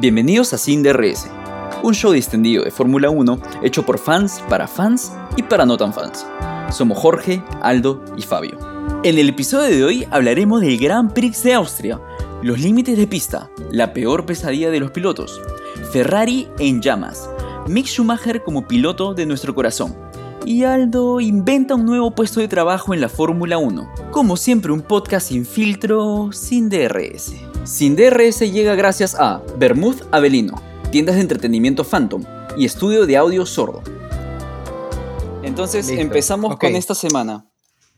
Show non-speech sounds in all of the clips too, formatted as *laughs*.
Bienvenidos a Sin DRS, un show distendido de Fórmula 1 hecho por fans, para fans y para no tan fans. Somos Jorge, Aldo y Fabio. En el episodio de hoy hablaremos del Grand Prix de Austria, los límites de pista, la peor pesadilla de los pilotos, Ferrari en llamas, Mick Schumacher como piloto de nuestro corazón. Y Aldo inventa un nuevo puesto de trabajo en la Fórmula 1. Como siempre, un podcast sin filtro, sin DRS. Sin DRS llega gracias a Bermud Avelino, tiendas de entretenimiento Phantom y estudio de audio sordo. Entonces Listo. empezamos con esta semana.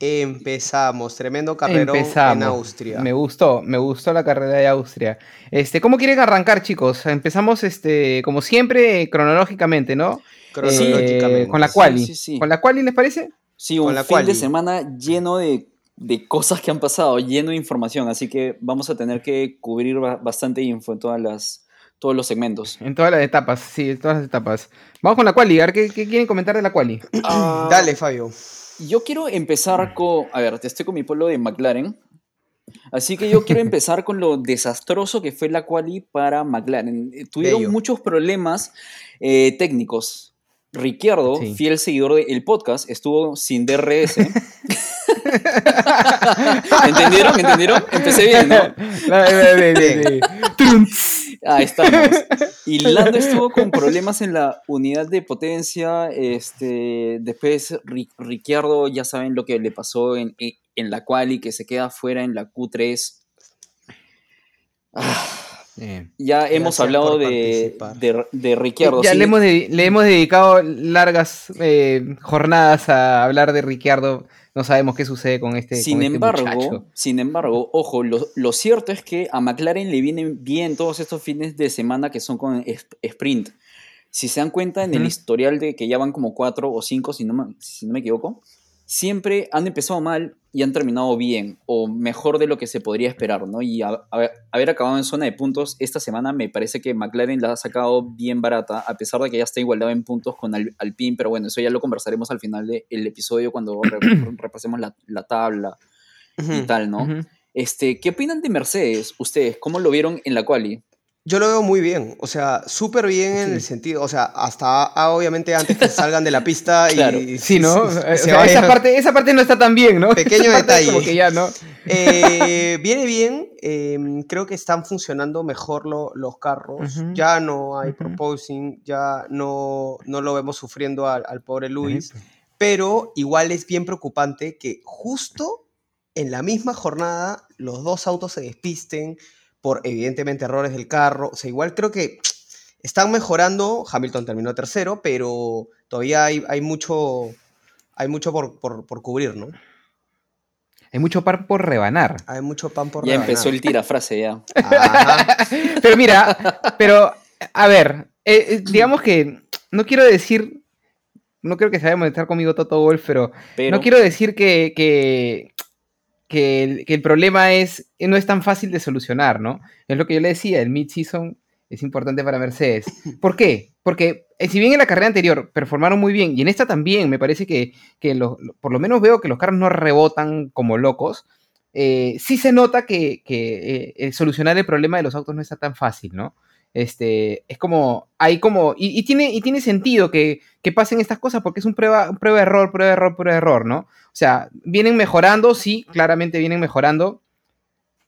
Empezamos, tremendo carrerón Empezamos. en Austria. Me gustó, me gustó la carrera de Austria. Este, ¿cómo quieren arrancar, chicos? Empezamos, este, como siempre, cronológicamente, ¿no? Cronológicamente. Eh, con la Sí, quali. sí, sí. ¿Con la quali les parece? Sí, Con un la fin de semana lleno de, de cosas que han pasado, lleno de información, así que vamos a tener que cubrir ba- bastante info en todas las, todos los segmentos. En todas las etapas, sí, en todas las etapas. Vamos con la quali, a ver qué, qué quieren comentar de la quali. Ah, *coughs* Dale, Fabio. Yo quiero empezar con, a ver, te estoy con mi pueblo de McLaren, así que yo quiero *laughs* empezar con lo desastroso que fue la quali para McLaren. Eh, Tuvieron Bello. muchos problemas eh, técnicos. Ricciardo, Sí. fiel seguidor del podcast, estuvo sin DRS. *laughs* ¿Entendieron? ¿Entendieron? Empecé bien, ¿no? De- de- de- de-. Ahí estamos. Y Lando estuvo con problemas en la unidad de potencia. Este, después Ri- Ricciardo, ya saben lo que le pasó en, en- en la quali, que se queda fuera en la Q3. Ah, Eh, ya hemos hablado de, de, de Ricciardo. ya sí. le hemos, de- le hemos dedicado largas eh, jornadas a hablar de Ricciardo. No sabemos qué sucede con este, Sin con este embargo, muchacho. sin embargo, ojo, lo, lo cierto es que a McLaren le vienen bien todos estos fines de semana que son con sprint. Si se dan cuenta en el historial de que ya van como cuatro o cinco, si no me, si no me equivoco, siempre han empezado mal y han terminado bien o mejor de lo que se podría esperar, ¿no? Y a- a- haber acabado en zona de puntos esta semana me parece que McLaren la ha sacado bien barata, a pesar de que ya está igualdado en puntos con Al- Alpine, pero bueno, eso ya lo conversaremos al final del episodio cuando re- *clears throat* repasemos la, la tabla y tal, ¿no? Este, ¿Qué opinan de Mercedes ustedes? ¿Cómo lo vieron en la quali? Yo lo veo muy bien, o sea, súper bien en el sentido, o sea, hasta ah, obviamente antes que *laughs* salgan de la pista y. *laughs* Sí, ¿no? se- O se sea, vayan- esa, parte, esa parte no está tan bien, ¿no? Pequeño *laughs* Esa es Como detalle. que ya, ¿no? Eh, viene bien, eh, creo que están funcionando mejor lo- los carros, ya no hay proposing, ya no, no lo vemos sufriendo al, al pobre Luis, pero igual es bien preocupante que justo en la misma jornada los dos autos se despisten por evidentemente errores del carro, o sea, igual creo que están mejorando, Hamilton terminó tercero, pero todavía hay, hay mucho, hay mucho por, por- por cubrir, ¿no? Hay mucho par por rebanar. Hay mucho pan por Ya rebanar. empezó el tirafrase ya. Ajá. *laughs* Pero mira, pero, a ver, eh, eh, digamos que no quiero decir, no creo que se vaya a molestar conmigo Toto Wolf, pero, Pero no quiero decir que, que, que el, que el problema es, no es tan fácil de solucionar, ¿no? Es lo que yo le decía, el mid-season es importante para Mercedes. *laughs* ¿Por qué? Porque eh, si bien en la carrera anterior performaron muy bien, y en esta también me parece que, que por lo menos veo que los carros no rebotan como locos, eh, sí se nota que, que, eh, eh, solucionar el problema de los autos no está tan fácil, ¿no? Este, es como, hay como, y, y tiene, y tiene sentido que, que pasen estas cosas porque es un prueba, un prueba de error, prueba de error, prueba de error, ¿no? O sea, vienen mejorando, sí, claramente vienen mejorando,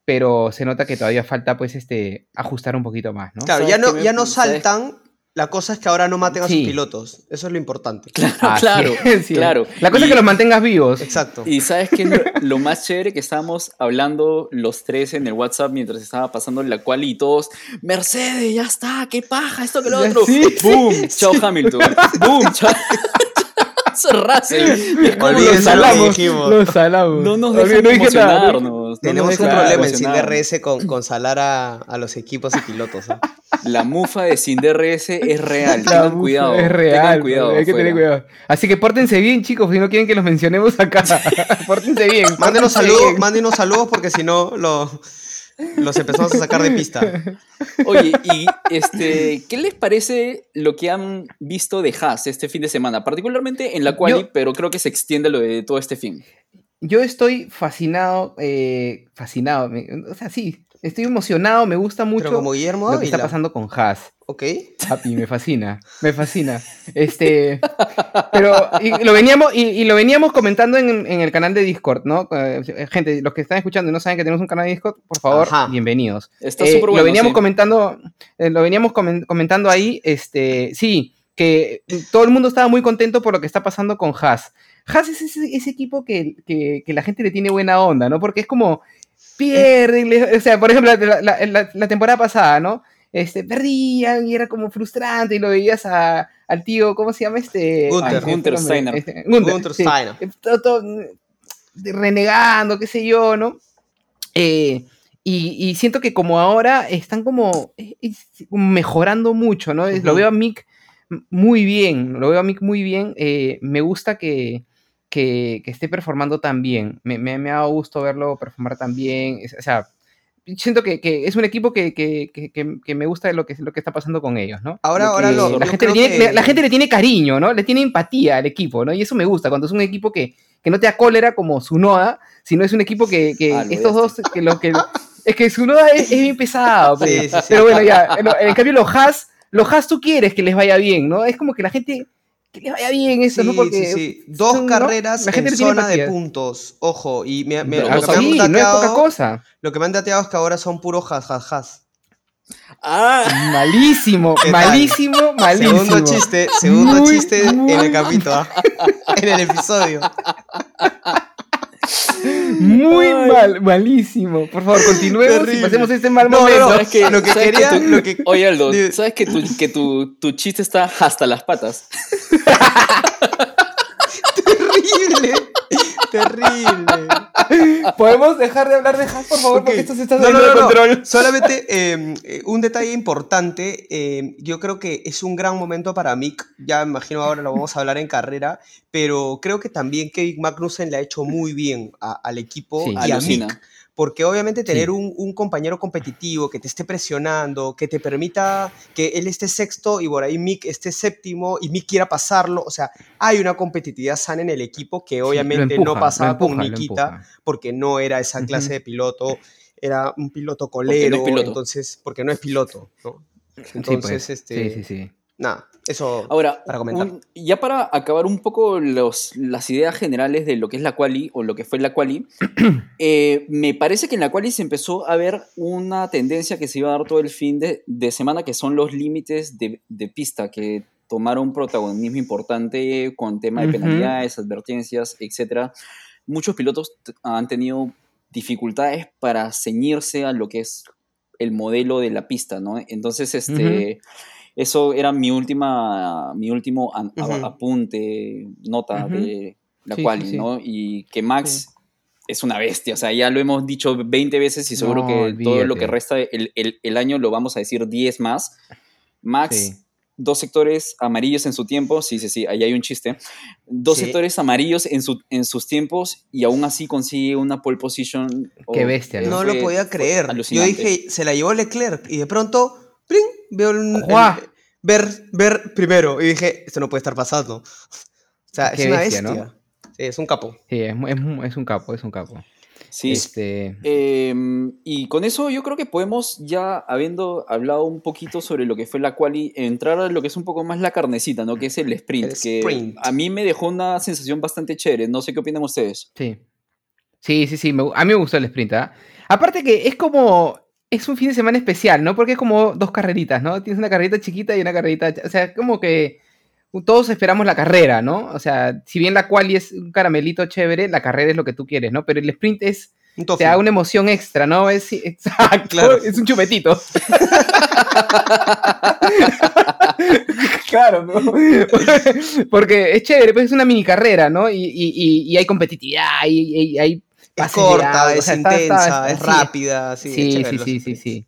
pero se nota que todavía falta, pues, este, ajustar un poquito más, ¿no? Claro, ¿Sabes ya no, ya no saltan. La cosa es que ahora no maten a sus Sí. pilotos. Eso es lo importante. *laughs* Claro, claro, sí. claro. La cosa Y- es que los mantengas vivos. Exacto. Y sabes que lo, lo más chévere que estábamos hablando los tres en el WhatsApp mientras estaba pasando la quali y todos, Mercedes, ya está, qué paja, esto que lo otro. sí. Boom, *laughs* chao Hamilton. *laughs* Boom, chao. Es como los lo que salamos. dijimos. Los salamos. No nos dejan no emocionarnos. no Tenemos nos un problema en Sin emocionarnos. DRS con, con salar a, a los equipos y pilotos. ¿eh? La mufa de sin DRS es real. La Tengan cuidado. Es real. Tengan cuidado. hay que tener cuidado. Así que pórtense bien, chicos, si no quieren que los mencionemos acá. *laughs* pórtense bien. Mándenos pórtense saludos, bien. mándenos saludos porque si no lo, los empezamos a sacar de pista. *laughs* Oye, y este, ¿qué les parece lo que han visto de Haas este fin de semana? Particularmente en la quali, Yo- pero creo que se extiende lo de todo este fin. Yo estoy fascinado, eh, fascinado, o sea, sí, Estoy emocionado, me gusta mucho Pero como Guillermo lo que está pasando con Haas. Ok. Papi, me fascina, me fascina. Este, pero y lo veníamos y, y lo veníamos comentando en, en el canal de Discord, ¿no? Eh, gente, los que están escuchando y no saben que tenemos un canal de Discord, por favor, Ajá. bienvenidos. Está Eh, súper bueno. lo veníamos sí. comentando, eh, lo veníamos comen- comentando ahí, este, sí, que todo el mundo estaba muy contento por lo que está pasando con Haas. Haas es ese, ese equipo que, que- que la gente le tiene buena onda, ¿no? Porque es como pierden, le- o sea, por ejemplo, la, la- la- la temporada pasada, ¿no? Este, perdían y era como frustrante y lo veías a- al tío, ¿cómo se llama este? Gunther. Ay, este Gunther Steiner. este, Gunther, Gunther sí. Steiner. Todo- todo, mm, renegando, qué sé yo, ¿no? Eh, y, y siento que como ahora están como eh, mejorando mucho, ¿no? Es- Lo Ujú. veo a Mick muy bien, lo veo a Mick muy bien. eh, me gusta que, que, que esté performando tan bien. Me, me, me ha dado gusto verlo performar tan bien. es- o sea, siento que, que es un equipo que, que, que- me gusta lo que, lo que está pasando con ellos, ¿no? Ahora, Lo ahora lo, la, gente le tiene, que- la gente le tiene cariño, ¿no? Le tiene empatía al equipo, ¿no? Y eso me gusta, cuando es un equipo que, que no te da cólera como Sunoda, sino es un equipo que, que Ah, estos dos, que lo que... Es que Sunoda es, es bien pesado, Sí, pero, sí, sí. pero bueno, ya, en, en cambio los Haas, los Haas tú quieres que les vaya bien, ¿no? Es como que la gente, que les vaya bien eso, Sí, ¿no? Porque sí, sí. Dos son, ¿no? carreras La gente en zona de puntos. Ojo, y me, me- lo, que me han no es dateado, poca cosa. lo que me han dateado es que ahora son puros has, has, has. Ah, Malísimo, malísimo, malísimo. Segundo chiste, segundo Muy, chiste en el capítulo, en el episodio. Muy Ay. mal, malísimo. Por favor, continuemos y pasemos este mal No, momento. no. que ¿Sabes quería- tú- lo que- *laughs* Oye, Aldo. ¿sabes que, tu, que tu, tu chiste está hasta las patas? *laughs* Terrible, terrible. *laughs* ¿Podemos dejar de hablar de Haas, por favor? Porque esto se está saliendo no, no, de no. control. *laughs* Solamente eh, eh, un detalle importante. eh, yo creo que es un gran momento para Mick. Ya me imagino ahora lo vamos a hablar en carrera. Pero creo que también Kevin Magnussen le ha hecho muy bien a- al equipo Sí. y a. Mick. Porque obviamente tener Sí. un, un compañero competitivo que te esté presionando, que te permita que él esté sexto y por ahí Mick esté séptimo y Mick quiera pasarlo. O sea, hay una competitividad sana en el equipo que obviamente empuja, no pasaba con empuja, lo Nikita porque no era esa clase de piloto, era un piloto Porque no colero, piloto. entonces, porque no es piloto, ¿no? Sí, Entonces, pues. este, sí, sí, sí. nada, eso Ahora, para comentar. un- ya para acabar un poco los, las ideas generales de lo que es la quali o lo que fue la quali, *clears throat* eh, me parece que en la quali se empezó a ver una tendencia que se iba a dar todo el fin de, de semana, que son los límites de, de pista, que tomaron protagonismo importante con tema de penalidades, advertencias, etc. Muchos pilotos han tenido dificultades para ceñirse a lo que es el modelo de la pista, ¿no? Entonces, este, eso era mi última, mi último a- Ujú. apunte, nota de la Sí, quali, sí, sí. ¿no? Y que Max es una bestia, o sea, ya lo hemos dicho 20 veces y seguro No, que todo lo que olvídate. resta el, el- el año lo vamos a decir 10 más. Max. Dos sectores amarillos en su tiempo, sí, sí, sí, ahí hay un chiste. Dos Sí. sectores amarillos en, su, en sus tiempos y aún así consigue una pole position. Qué oh, bestia, no lo podía creer. Yo dije, se la llevó Leclerc y de pronto, ¡pling! veo el- ver, ver primero y dije, esto no puede estar pasando. O sea, es una bestia, bestia. ¿no? Sí, es un capo. Sí, es, es un capo, es un capo. Sí, Este, Em, y con eso yo creo que podemos ya, habiendo hablado un poquito sobre lo que fue la quali, entrar a lo que es un poco más la carnecita, ¿no? Que es el sprint, El que sprint. a mí me dejó una sensación bastante chévere. No sé qué opinan ustedes. sí. Sí, sí, sí. me a mí me gustó el sprint, ¿ah? Aparte que es como. Es un fin de semana especial, ¿no? Porque es como dos carreritas, ¿no? Tienes una carrerita chiquita y una carrerita. O sea, como que todos esperamos la carrera, ¿no? O sea, si bien la quali es un caramelito chévere, la carrera es lo que tú quieres, ¿no? Pero el sprint es. Un Te da una emoción extra, ¿no? Es exacto. Claro. Es un chupetito. *laughs* claro, ¿no? Porque es chévere, pues es una mini carrera, ¿no? Y, y- y- y hay competitividad, y, y- y hay Es pases corta, o es sea, está- está- intensa, está- es sí, rápida. Sí, Sí, es sí, chévere sí, sí.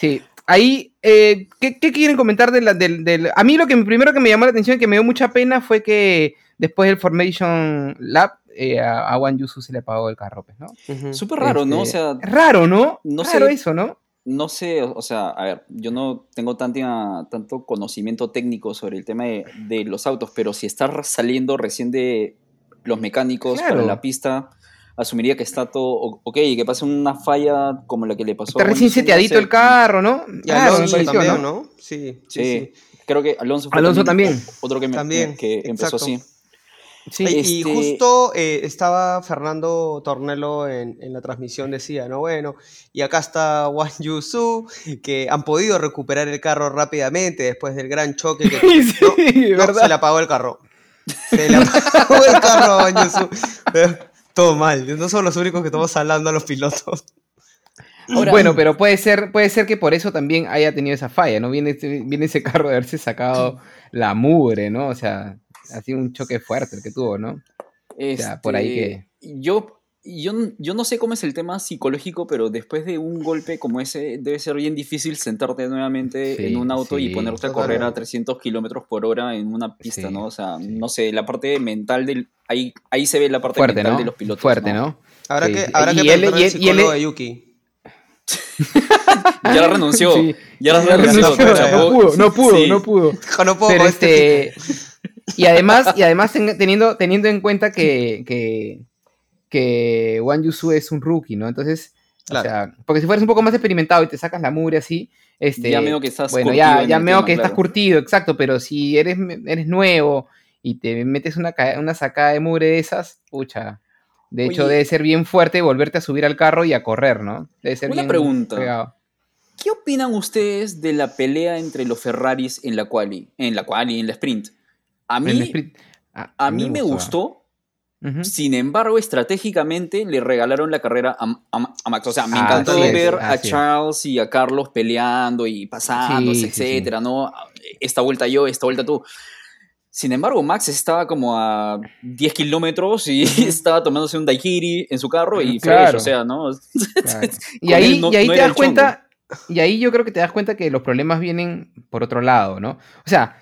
Sí. Ahí, eh, ¿qué, qué quieren comentar de la- del, del- A mí lo que primero que me llamó la atención y que me dio mucha pena fue que después del Formation Lab eh, a, a Juan Yusu se le apagó el carro, pues, ¿no? Ujú. Súper raro, ¿no? O Este, sea, Raro, ¿no? no raro sé. eso, ¿no? no sé, o sea, a ver, yo no tengo tanta, tanto conocimiento técnico sobre el tema de, de los autos, pero si estás saliendo recién de los mecánicos para Claro. la pista, asumiría que está todo ok, que pase una falla como la que le pasó. Está recién seteadito el carro, ¿no? Y Alonso también, ¿no? Sí, sí, Creo que Alonso fue Alonso también. Otro que, me, que empezó así. Sí, Y este justo eh, estaba Fernando Tornelo en, la transmisión, decía, ¿no? Bueno, y acá está Wang Yusu, que han podido recuperar el carro rápidamente después del gran choque que *laughs* sí, no, se le apagó el carro. Se le apagó el carro a Wang Yusu. *laughs* Todo mal, no somos los únicos que estamos hablando a los pilotos. bueno, pero puede ser, puede ser que por eso también haya tenido esa falla, ¿no? Viene, viene ese carro de haberse sacado *laughs* la mugre, ¿no? O sea, ha sido un choque fuerte el que tuvo, ¿no? o sea, por ahí que... Este, yo, yo, yo no sé cómo es el tema psicológico, pero después de un golpe como ese, debe ser bien difícil sentarte nuevamente en un auto y ponerte a correr a 300 kilómetros por hora en una pista, ¿no? O sea, no sé, la parte mental del. Ahí, ahí se ve la parte mental de los pilotos. Fuerte, ¿no? Habrá que, habrá que él, el psicólogo de Yuki. *laughs* ya renunció. Ya renunció. No pudo, no pudo, no pudo. No puedo pero este, y además, y además teniendo, teniendo en cuenta que, que, que Wang Yusu es un rookie, ¿no? Entonces, o sea, porque si fueras un poco más experimentado y te sacas la mugre así, este, ya veo que estás bueno, ya, ya veo que estás curtido, exacto, pero si eres, eres nuevo y te metes una, una sacada de mugre de esas, pucha. De hecho, debe ser bien fuerte volverte a subir al carro y a correr, ¿no? Debe ser una pregunta. ¿Qué opinan ustedes de la pelea entre los Ferraris en la quali, en la quali, en la sprint? A mí, a, mí me gustó. Sin embargo, estratégicamente le regalaron la carrera a, Max. O sea, me ah, encantó ver a Charles y a Carlos peleando y pasando, etcétera, ¿no? Esta vuelta yo, esta vuelta tú. Sin embargo, Max estaba como a 10 kilómetros y *laughs* estaba tomándose un daiquiri en su carro y claro. o sea, *laughs* ¿no? y ahí, y ahí te das cuenta, y ahí yo creo que te das cuenta que los problemas vienen por otro lado, ¿no? O sea,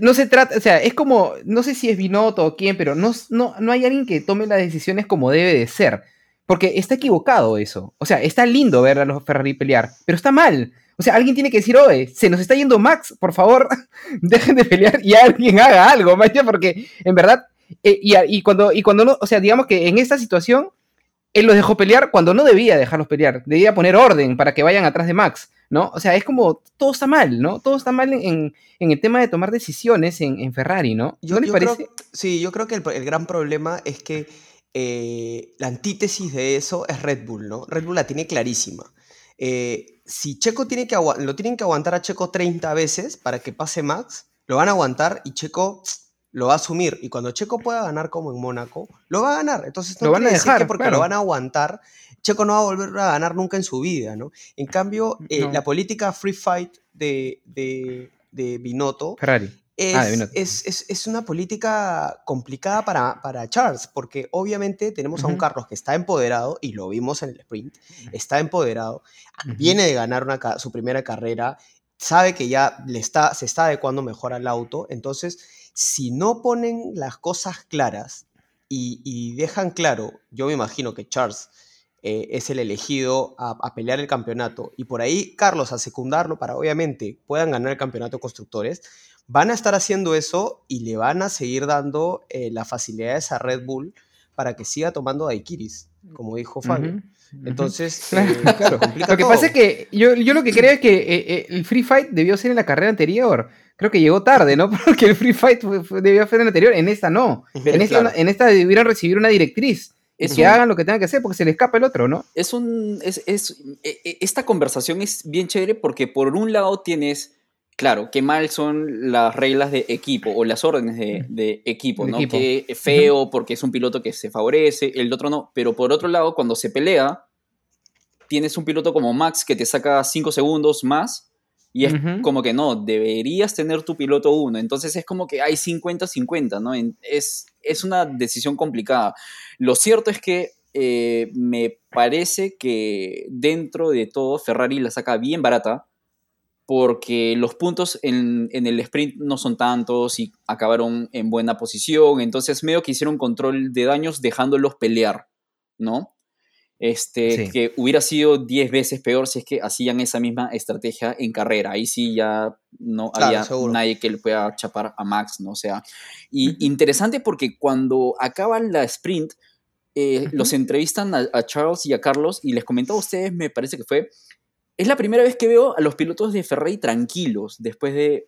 no se trata, o sea, es como, no sé si es Binotto o quién, pero no, no, no hay alguien que tome las decisiones como debe de ser. Porque está equivocado eso. O sea, está lindo ver a los Ferrari pelear, pero está mal. O sea, alguien tiene que decir, oye, se nos está yendo Max, por favor, *laughs* dejen de pelear y alguien haga algo, vaya, porque en verdad, eh, y, cuando, y cuando no, o sea, digamos que en esta situación, él los dejó pelear cuando no debía dejarlos pelear, debía poner orden para que vayan atrás de Max. ¿No? O sea, es como, todo está mal, ¿no? Todo está mal en, el tema de tomar decisiones en, Ferrari, ¿no? Yo, parece? sí, yo creo que el, gran problema es que eh, la antítesis de eso es Red Bull, ¿no? Red Bull la tiene clarísima. Eh, si Checo tiene que lo tienen que aguantar a Checo 30 veces para que pase Max, lo van a aguantar y Checo lo va a asumir. Y cuando Checo pueda ganar como en Mónaco, lo va a ganar. Entonces no lo van a dejar, que porque lo van a aguantar Checo no va a volver a ganar nunca en su vida, ¿no? En cambio, eh, la política free fight de, de, Binotto Ferrari. Ah, es, es, una política complicada para, para Charles, porque obviamente tenemos a un Carlos que está empoderado, y lo vimos en el sprint, está empoderado, viene de ganar una, su primera carrera, sabe que ya le está, se está adecuando mejor al auto, entonces si no ponen las cosas claras y, y dejan claro, yo me imagino que Charles eh, es el elegido a, pelear el campeonato y por ahí Carlos a secundarlo para obviamente puedan ganar el campeonato constructores, van a estar haciendo eso y le van a seguir dando eh, las facilidades a Red Bull para que siga tomando daiquiris, como dijo Fabio. Entonces, *laughs* eh, claro, lo que pasa es que yo, yo, lo que creo es que el Free Fight debió ser en la carrera anterior. Creo que llegó tarde, ¿no? *laughs* Porque el Free Fight debió ser en la anterior, en esta no. En esta, en esta debieron recibir una directriz es que hagan lo que tengan que hacer porque se le escapa el otro, ¿no? Es un. Es, e, e, esta conversación es bien chévere porque por un lado tienes. Claro, qué mal son las reglas de equipo o las órdenes de, equipo, ¿no? Que feo porque es un piloto que se favorece, el otro no. Pero por otro lado, cuando se pelea, tienes un piloto como Max que te saca 5 segundos más y es como que no, deberías tener tu piloto uno. Entonces es como que hay 50-50, ¿no? Es, es una decisión complicada. Lo cierto es que eh, me parece que dentro de todo Ferrari la saca bien barata porque los puntos en, el sprint no son tantos y acabaron en buena posición, entonces medio que hicieron control de daños dejándolos pelear, ¿no? Este, que hubiera sido 10 veces peor si es que hacían esa misma estrategia en carrera. Ahí sí ya no había nadie que le pueda chapar a Max, ¿no? O sea, y interesante porque cuando acaba la sprint, eh, los entrevistan a, a Charles y a Carlos y les comentaba a ustedes, me parece que fue, es la primera vez que veo a los pilotos de Ferrari tranquilos después de,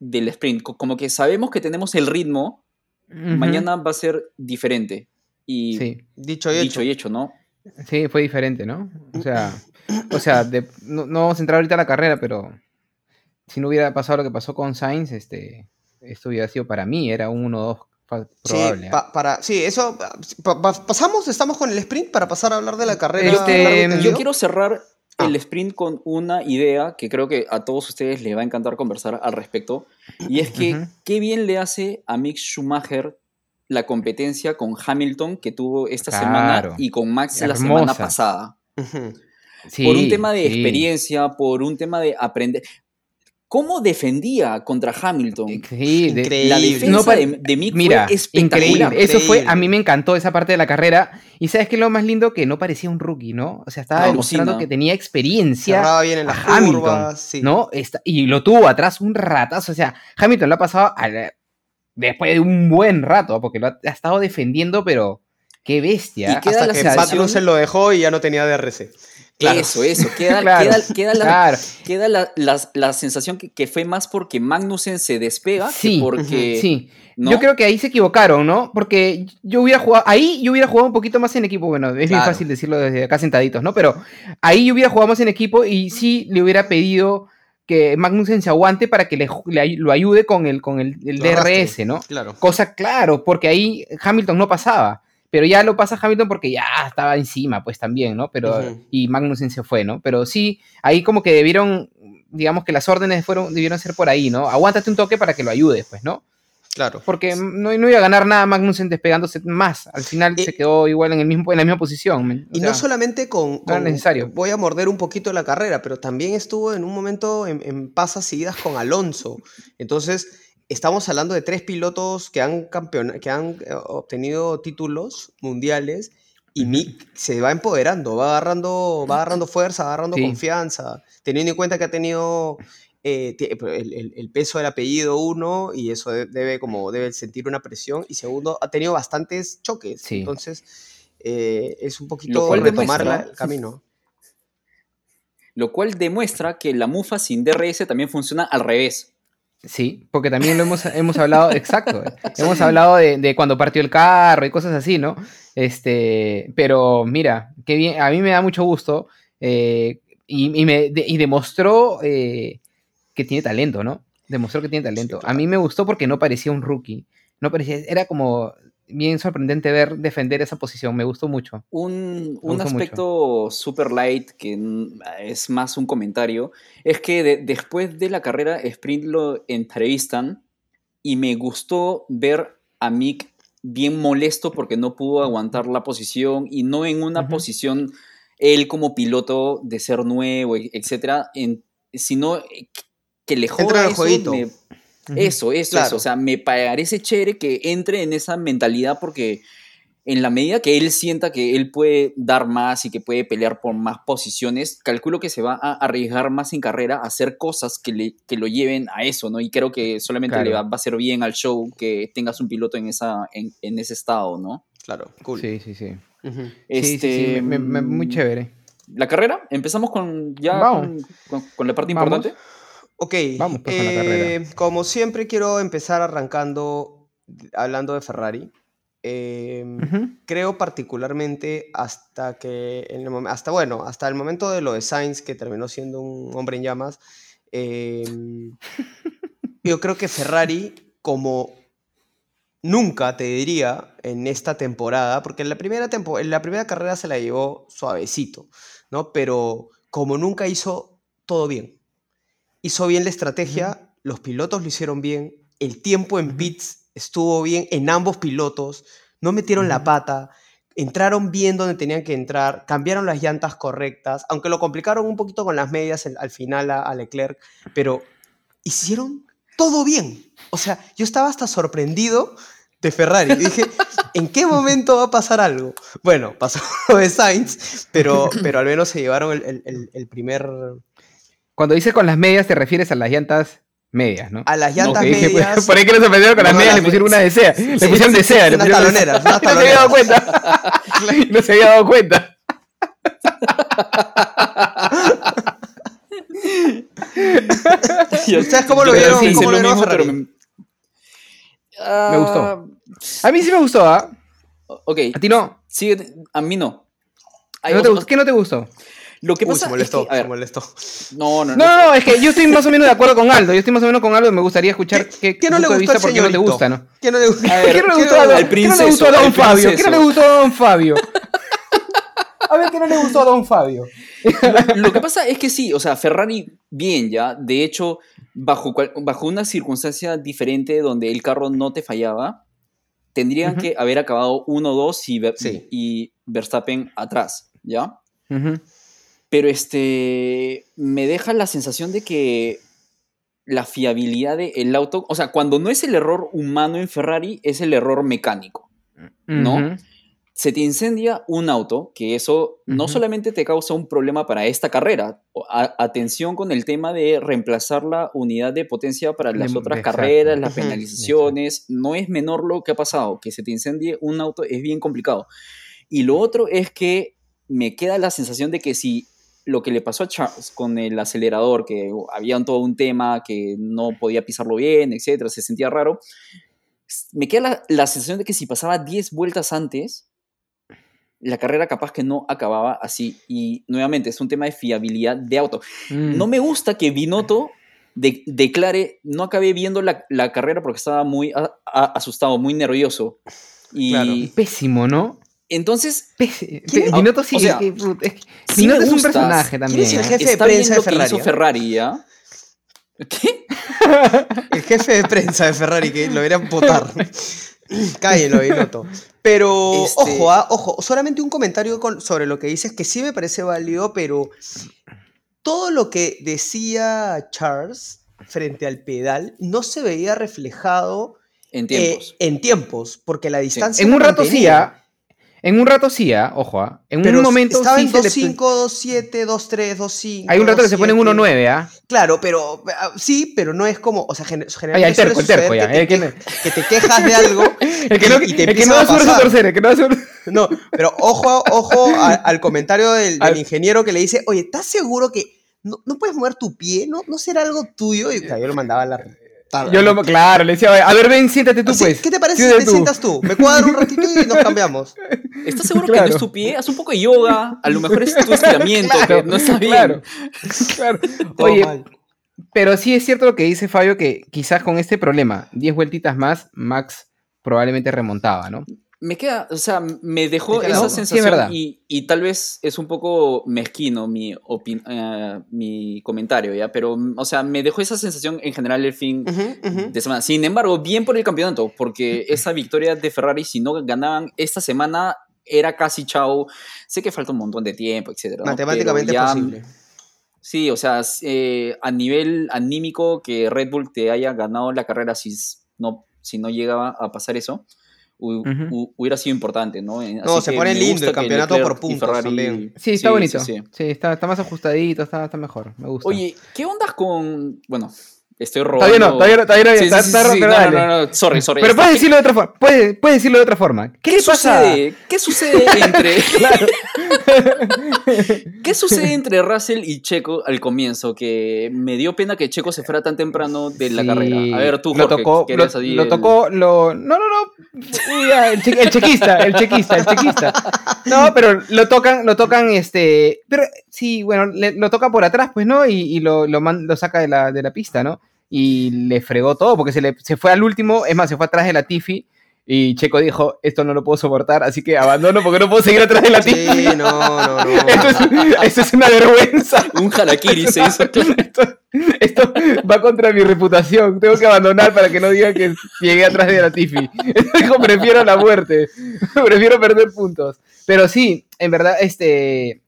del sprint. Co- Como que sabemos que tenemos el ritmo, Ujú. mañana va a ser diferente. Y Sí, Dicho y hecho. dicho y hecho, ¿no? Sí, fue diferente, ¿no? O sea, o sea de- no, no vamos a entrar ahorita a la carrera, pero si no hubiera pasado lo que pasó con Sainz, este, esto hubiera sido para mí, era un 1-2 fa- probable. Sí, ¿ah? pa- para, sí, eso. pa- pa- pasamos, estamos con el sprint para pasar a hablar de la carrera. Este, yo? Yo quiero cerrar Ah. el sprint con una idea que creo que a todos ustedes les va a encantar conversar al respecto. Y es que qué bien le hace a Mick Schumacher la competencia con Hamilton que tuvo esta Claro. semana y con Max la semana Hermosa. pasada. Por un Sí, tema de sí. experiencia, por un tema de aprender. ¿Cómo defendía contra Hamilton? Sí, de- Increíble. La defensa No, de, de Mick Mira, fue espectacular. increíble. Eso fue, a mí me encantó esa parte de la carrera. Y sabes que lo más lindo que no parecía un rookie, ¿no? O sea, estaba No, demostrando alucina. que tenía experiencia. Cerraba bien en las a Hamilton, curvas. Sí. ¿no? Está- y lo tuvo atrás un ratazo. O sea, Hamilton lo ha pasado a la- después de un buen rato, porque lo ha, ha estado defendiendo, pero qué bestia. Y queda Hasta la que sensación- Magnussen lo dejó y ya no tenía DRC. Claro. Eso, eso. Queda, *laughs* Claro, queda, queda la, Claro. queda la, la- la sensación que, que fue más porque Magnussen se despega Sí, que porque. Sí, ¿no? yo creo que ahí se equivocaron, ¿no? Porque yo hubiera jugado, ahí yo hubiera jugado un poquito más en equipo, bueno, es bien fácil decirlo desde acá sentaditos, ¿no? Pero ahí yo hubiera jugado más en equipo y sí le hubiera pedido que Magnussen se aguante para que le, le lo ayude con el, con el, el arrastre. DRS, ¿no? Claro. Cosa claro, porque ahí Hamilton no pasaba. Pero ya lo pasa Hamilton porque ya estaba encima, pues también, ¿no? Pero, y Magnussen se fue, ¿no? Pero sí, ahí como que debieron, digamos que las órdenes fueron, debieron ser por ahí, ¿no? Aguántate un toque para que lo ayudes, pues, ¿no? Claro. Porque no, no iba a ganar nada Magnussen despegándose más. Al final se quedó igual en, el mismo, en la misma posición. O Y sea, no solamente con, necesario. Voy a morder un poquito la carrera, pero también estuvo en un momento en, en pasas seguidas con Alonso. Entonces, estamos hablando de tres pilotos que han, campeona- que han eh, obtenido títulos mundiales y. Mick se va empoderando, va agarrando, va agarrando fuerza, va agarrando Sí. confianza, teniendo en cuenta que ha tenido eh, ti- el, el- el peso del apellido uno y eso de- debe como debe sentir una presión y segundo ha tenido bastantes choques Sí. entonces eh, es un poquito cual retomar la- el *laughs* camino Lo cual demuestra que la mufa sin DRS también funciona al revés. Sí, porque también lo hemos, hemos hablado, exacto, eh, *laughs* hemos hablado de, de cuando partió el carro y cosas así, ¿no? Este, pero mira, qué bien, a mí me da mucho gusto eh, y, y me, de- y demostró eh, que tiene talento, ¿no? Demostró que tiene talento. claro. A mí me gustó porque no parecía un rookie, no parecía, era como bien sorprendente ver defender esa posición, me gustó mucho. Un, un gustó aspecto super light, que es más un comentario, es que de- después de la carrera Sprint lo entrevistan y me gustó ver a Mick bien molesto porque no pudo aguantar la posición y no en una Ujú. posición él como piloto de ser nuevo, etcétera, en- sino que le joda el eso, jueguito. me- eso, eso, Claro. eso. O sea, me parece chévere que entre en esa mentalidad porque en la medida que él sienta que él puede dar más y que puede pelear por más posiciones, calculo que se va a arriesgar más en carrera a hacer cosas que, le, que lo lleven a eso, ¿no? Y creo que solamente Claro. le va, va a hacer bien al show que tengas un piloto en, esa, en, en ese estado, ¿no? claro cool Sí, sí, sí. Ujú. Sí, sí, sí, Este, me- me- muy mm, chévere. La carrera, empezamos con ya con, con- con la parte Vamos. importante. Ok, Vamos, pues, con la eh, carrera. como siempre quiero empezar arrancando hablando de Ferrari. Eh, Ujú. creo particularmente hasta que en el hasta bueno hasta el momento de lo de Sainz que terminó siendo un hombre en llamas eh, *laughs* yo creo que Ferrari como nunca te diría en esta temporada porque en la primera tempo- en la primera carrera se la llevó suavecito no pero como nunca hizo todo bien hizo bien la estrategia los pilotos lo hicieron bien el tiempo en pits estuvo bien en ambos pilotos no metieron la pata, entraron bien donde tenían que entrar, cambiaron las llantas correctas, aunque lo complicaron un poquito con las medias el- al final a, a Leclerc, pero hicieron todo bien. O sea, yo estaba hasta sorprendido de Ferrari. Dije, *laughs* ¿en qué momento va a pasar algo? Bueno, pasó lo de Sainz, pero, pero al menos se llevaron el- el- el primer... Cuando dices con las medias, ¿te refieres a las llantas medias, ¿no? A las llantas dije, *laughs* pues, medias. Por ahí que los sorprendieron con las medias, las le pusieron me- una de SEA. Sí, Le pusieron sí, de SEA. le unas pusieron de- taloneras, unas *laughs* *laughs* No se había dado cuenta. No se había dado cuenta. ¿Ustedes cómo lo vieron? sí ¿Cómo lo vieron mismo, pero me... Ah, Me gustó. A mí sí me gustó, ¿ah? Ok, A ti no. sí, a mí no. Hay ¿No te otros- gust- ¿Qué no te gustó? Lo que Uy, pasa se molestó, es que, a ver, se molestó. *laughs* no, no, No, no, no, es que yo estoy más o menos de acuerdo con Aldo. Yo estoy más o menos con Aldo. Me gustaría escuchar qué, ¿Qué no le gustó al por qué no te gusta, ¿no? ¿Qué no le gusta? A ver, ¿Qué no le ¿qué gustó a al ¿qué no le princeso, gustó a Don Fabio? ¿Qué no le princeso. gustó a Don Fabio? *laughs* A ver, ¿qué no le gustó a Don Fabio? Lo que pasa es que sí, o sea, Ferrari bien ya, de hecho, bajo, bajo una circunstancia diferente donde el carro no te fallaba, tendrían Ujú. que haber acabado 1-2 y, Sí. y Verstappen atrás, ¿ya? Ujú. Pero este, me deja la sensación de que la fiabilidad del auto, o sea, cuando no es el error humano en Ferrari, es el error mecánico. ¿no? Se te incendia un auto, que eso no solamente te causa un problema para esta carrera, a- atención con el tema de reemplazar la unidad de potencia para las De- otras exacto. carreras, las penalizaciones, no es menor lo que ha pasado, que se te incendie un auto es bien complicado. Y lo otro es que me queda la sensación de que si lo que le pasó a Charles con el acelerador, que había todo un tema que no podía pisarlo bien, etcétera, se sentía raro, me queda la, la sensación de que si pasaba 10 vueltas antes, la carrera capaz que no acababa así. Y nuevamente, es un tema de fiabilidad de auto. Mm. No me gusta que Binotto de- declare, no acabé viendo la, la carrera porque estaba muy a- a- asustado, muy nervioso. Y Claro. Pésimo, ¿no? Entonces. ¿Quién- Binotto sí, o sea, es que, put- es que sí es un personaje también. es el ¿ah? jefe? de prensa lo de que hizo Ferrari, ¿eh? Ferrari, ¿ya? ¿Qué? El jefe de prensa de Ferrari, que lo deberían votar. Cállenlo, Binotto. Pero, Este- ojo, ah, ojo, solamente un comentario con- sobre lo que dices que sí me parece válido, pero todo lo que decía Charles frente al pedal no se veía reflejado En eh, tiempos. en tiempos, porque la distancia. En la un rato sí. ¿ah? En un rato sí, ¿ah? Ojo, ¿ah? En Pero un momento estaba sí en se le- 2.5, 2.7, 2.3, 2.5. Hay un rato que se pone en 2.7. 1.9, ¿ah? Claro, pero ah, sí, pero no es como, o sea, gen- Ay, generalmente el terco, el terco ya. que, El te, que, te quejas de *laughs* algo el que no, y te el que no a da su torcer, el que no da su... No, pero ojo, ojo a- al comentario del, del ingeniero que le dice, oye, ¿estás seguro que no, no puedes mover tu pie? ¿No, ¿No será algo tuyo? Y o sea, yo lo mandaba a la... Yo lo, claro, le decía, a ver, ven, siéntate tú, Así, pues. ¿Qué te parece si te tú. sientas tú? Me cuadro un ratito y nos cambiamos. *laughs* ¿Estás seguro que no es tu pie? Haz un poco de yoga. A lo mejor es tu *laughs* estiramiento, Claro, que no está bien. Claro, claro. Todo Oye, mal. pero sí es cierto lo que dice Fabio, que quizás con este problema, 10 vueltitas más, Max probablemente remontaba, ¿no? Me queda, o sea, me dejó esa sensación verdad. y, y tal vez es un poco mezquino mi, eh, mi comentario, ¿ya? Pero, o sea, me dejó esa sensación en general el fin de semana. Sin embargo, bien por el campeonato, porque *laughs* esa victoria de Ferrari, si no ganaban esta semana, era casi chao. Sé que falta un montón de tiempo, etcétera. ¿no? Matemáticamente ya- posible. Sí, o sea, eh, a nivel anímico que Red Bull te haya ganado la carrera si no, si no llegaba a pasar eso, hu- Ujú. hu- hubiera sido importante, ¿no? Eh, No, se pone lindo el campeonato Leclerc por puntos también. Sí, está bonito. sí, Sí, sí. está, está más ajustadito, está, está mejor. Me gusta. Oye, ¿qué ondas con...? Bueno, estoy robando... no, todavía no, todavía no. Sí, sí, está- sí, está- sí, pero no, no, no, no, sorry, sorry. Pero Está- puedes ¿qué- decirlo de otra forma. Puedes, puedes decirlo de otra forma. ¿Qué, ¿Qué le pasa? sucede? ¿Qué sucede *laughs* entre... *laughs* ¿Qué sucede entre Russell y Checo al comienzo? Que me dio pena que Checo se fuera tan temprano de la Sí, carrera. A ver, tú, lo Jorge, tocó, lo, ahí lo el- tocó, lo, no, no, no, el, che- el chequista, el chequista, el chequista. No, pero lo tocan, lo tocan, este, pero sí, bueno, le- lo toca por atrás, pues, ¿no? Y, y lo, lo, man- lo saca de la, de la pista, ¿no? Y le fregó todo, porque se, le, se fue al último, es más, se fue atrás de la Tiffy, y Checo dijo, esto no lo puedo soportar, así que abandono porque no puedo seguir atrás de la Tiffy. Sí, no, no, no. *laughs* Esto es, esto es una vergüenza. Un harakiri se hizo. *laughs* Esto, esto va contra mi reputación. Tengo que abandonar para que no digan que llegué atrás de la Tiffy. *laughs* Dijo, prefiero la muerte. Prefiero perder puntos. Pero sí, en verdad, este.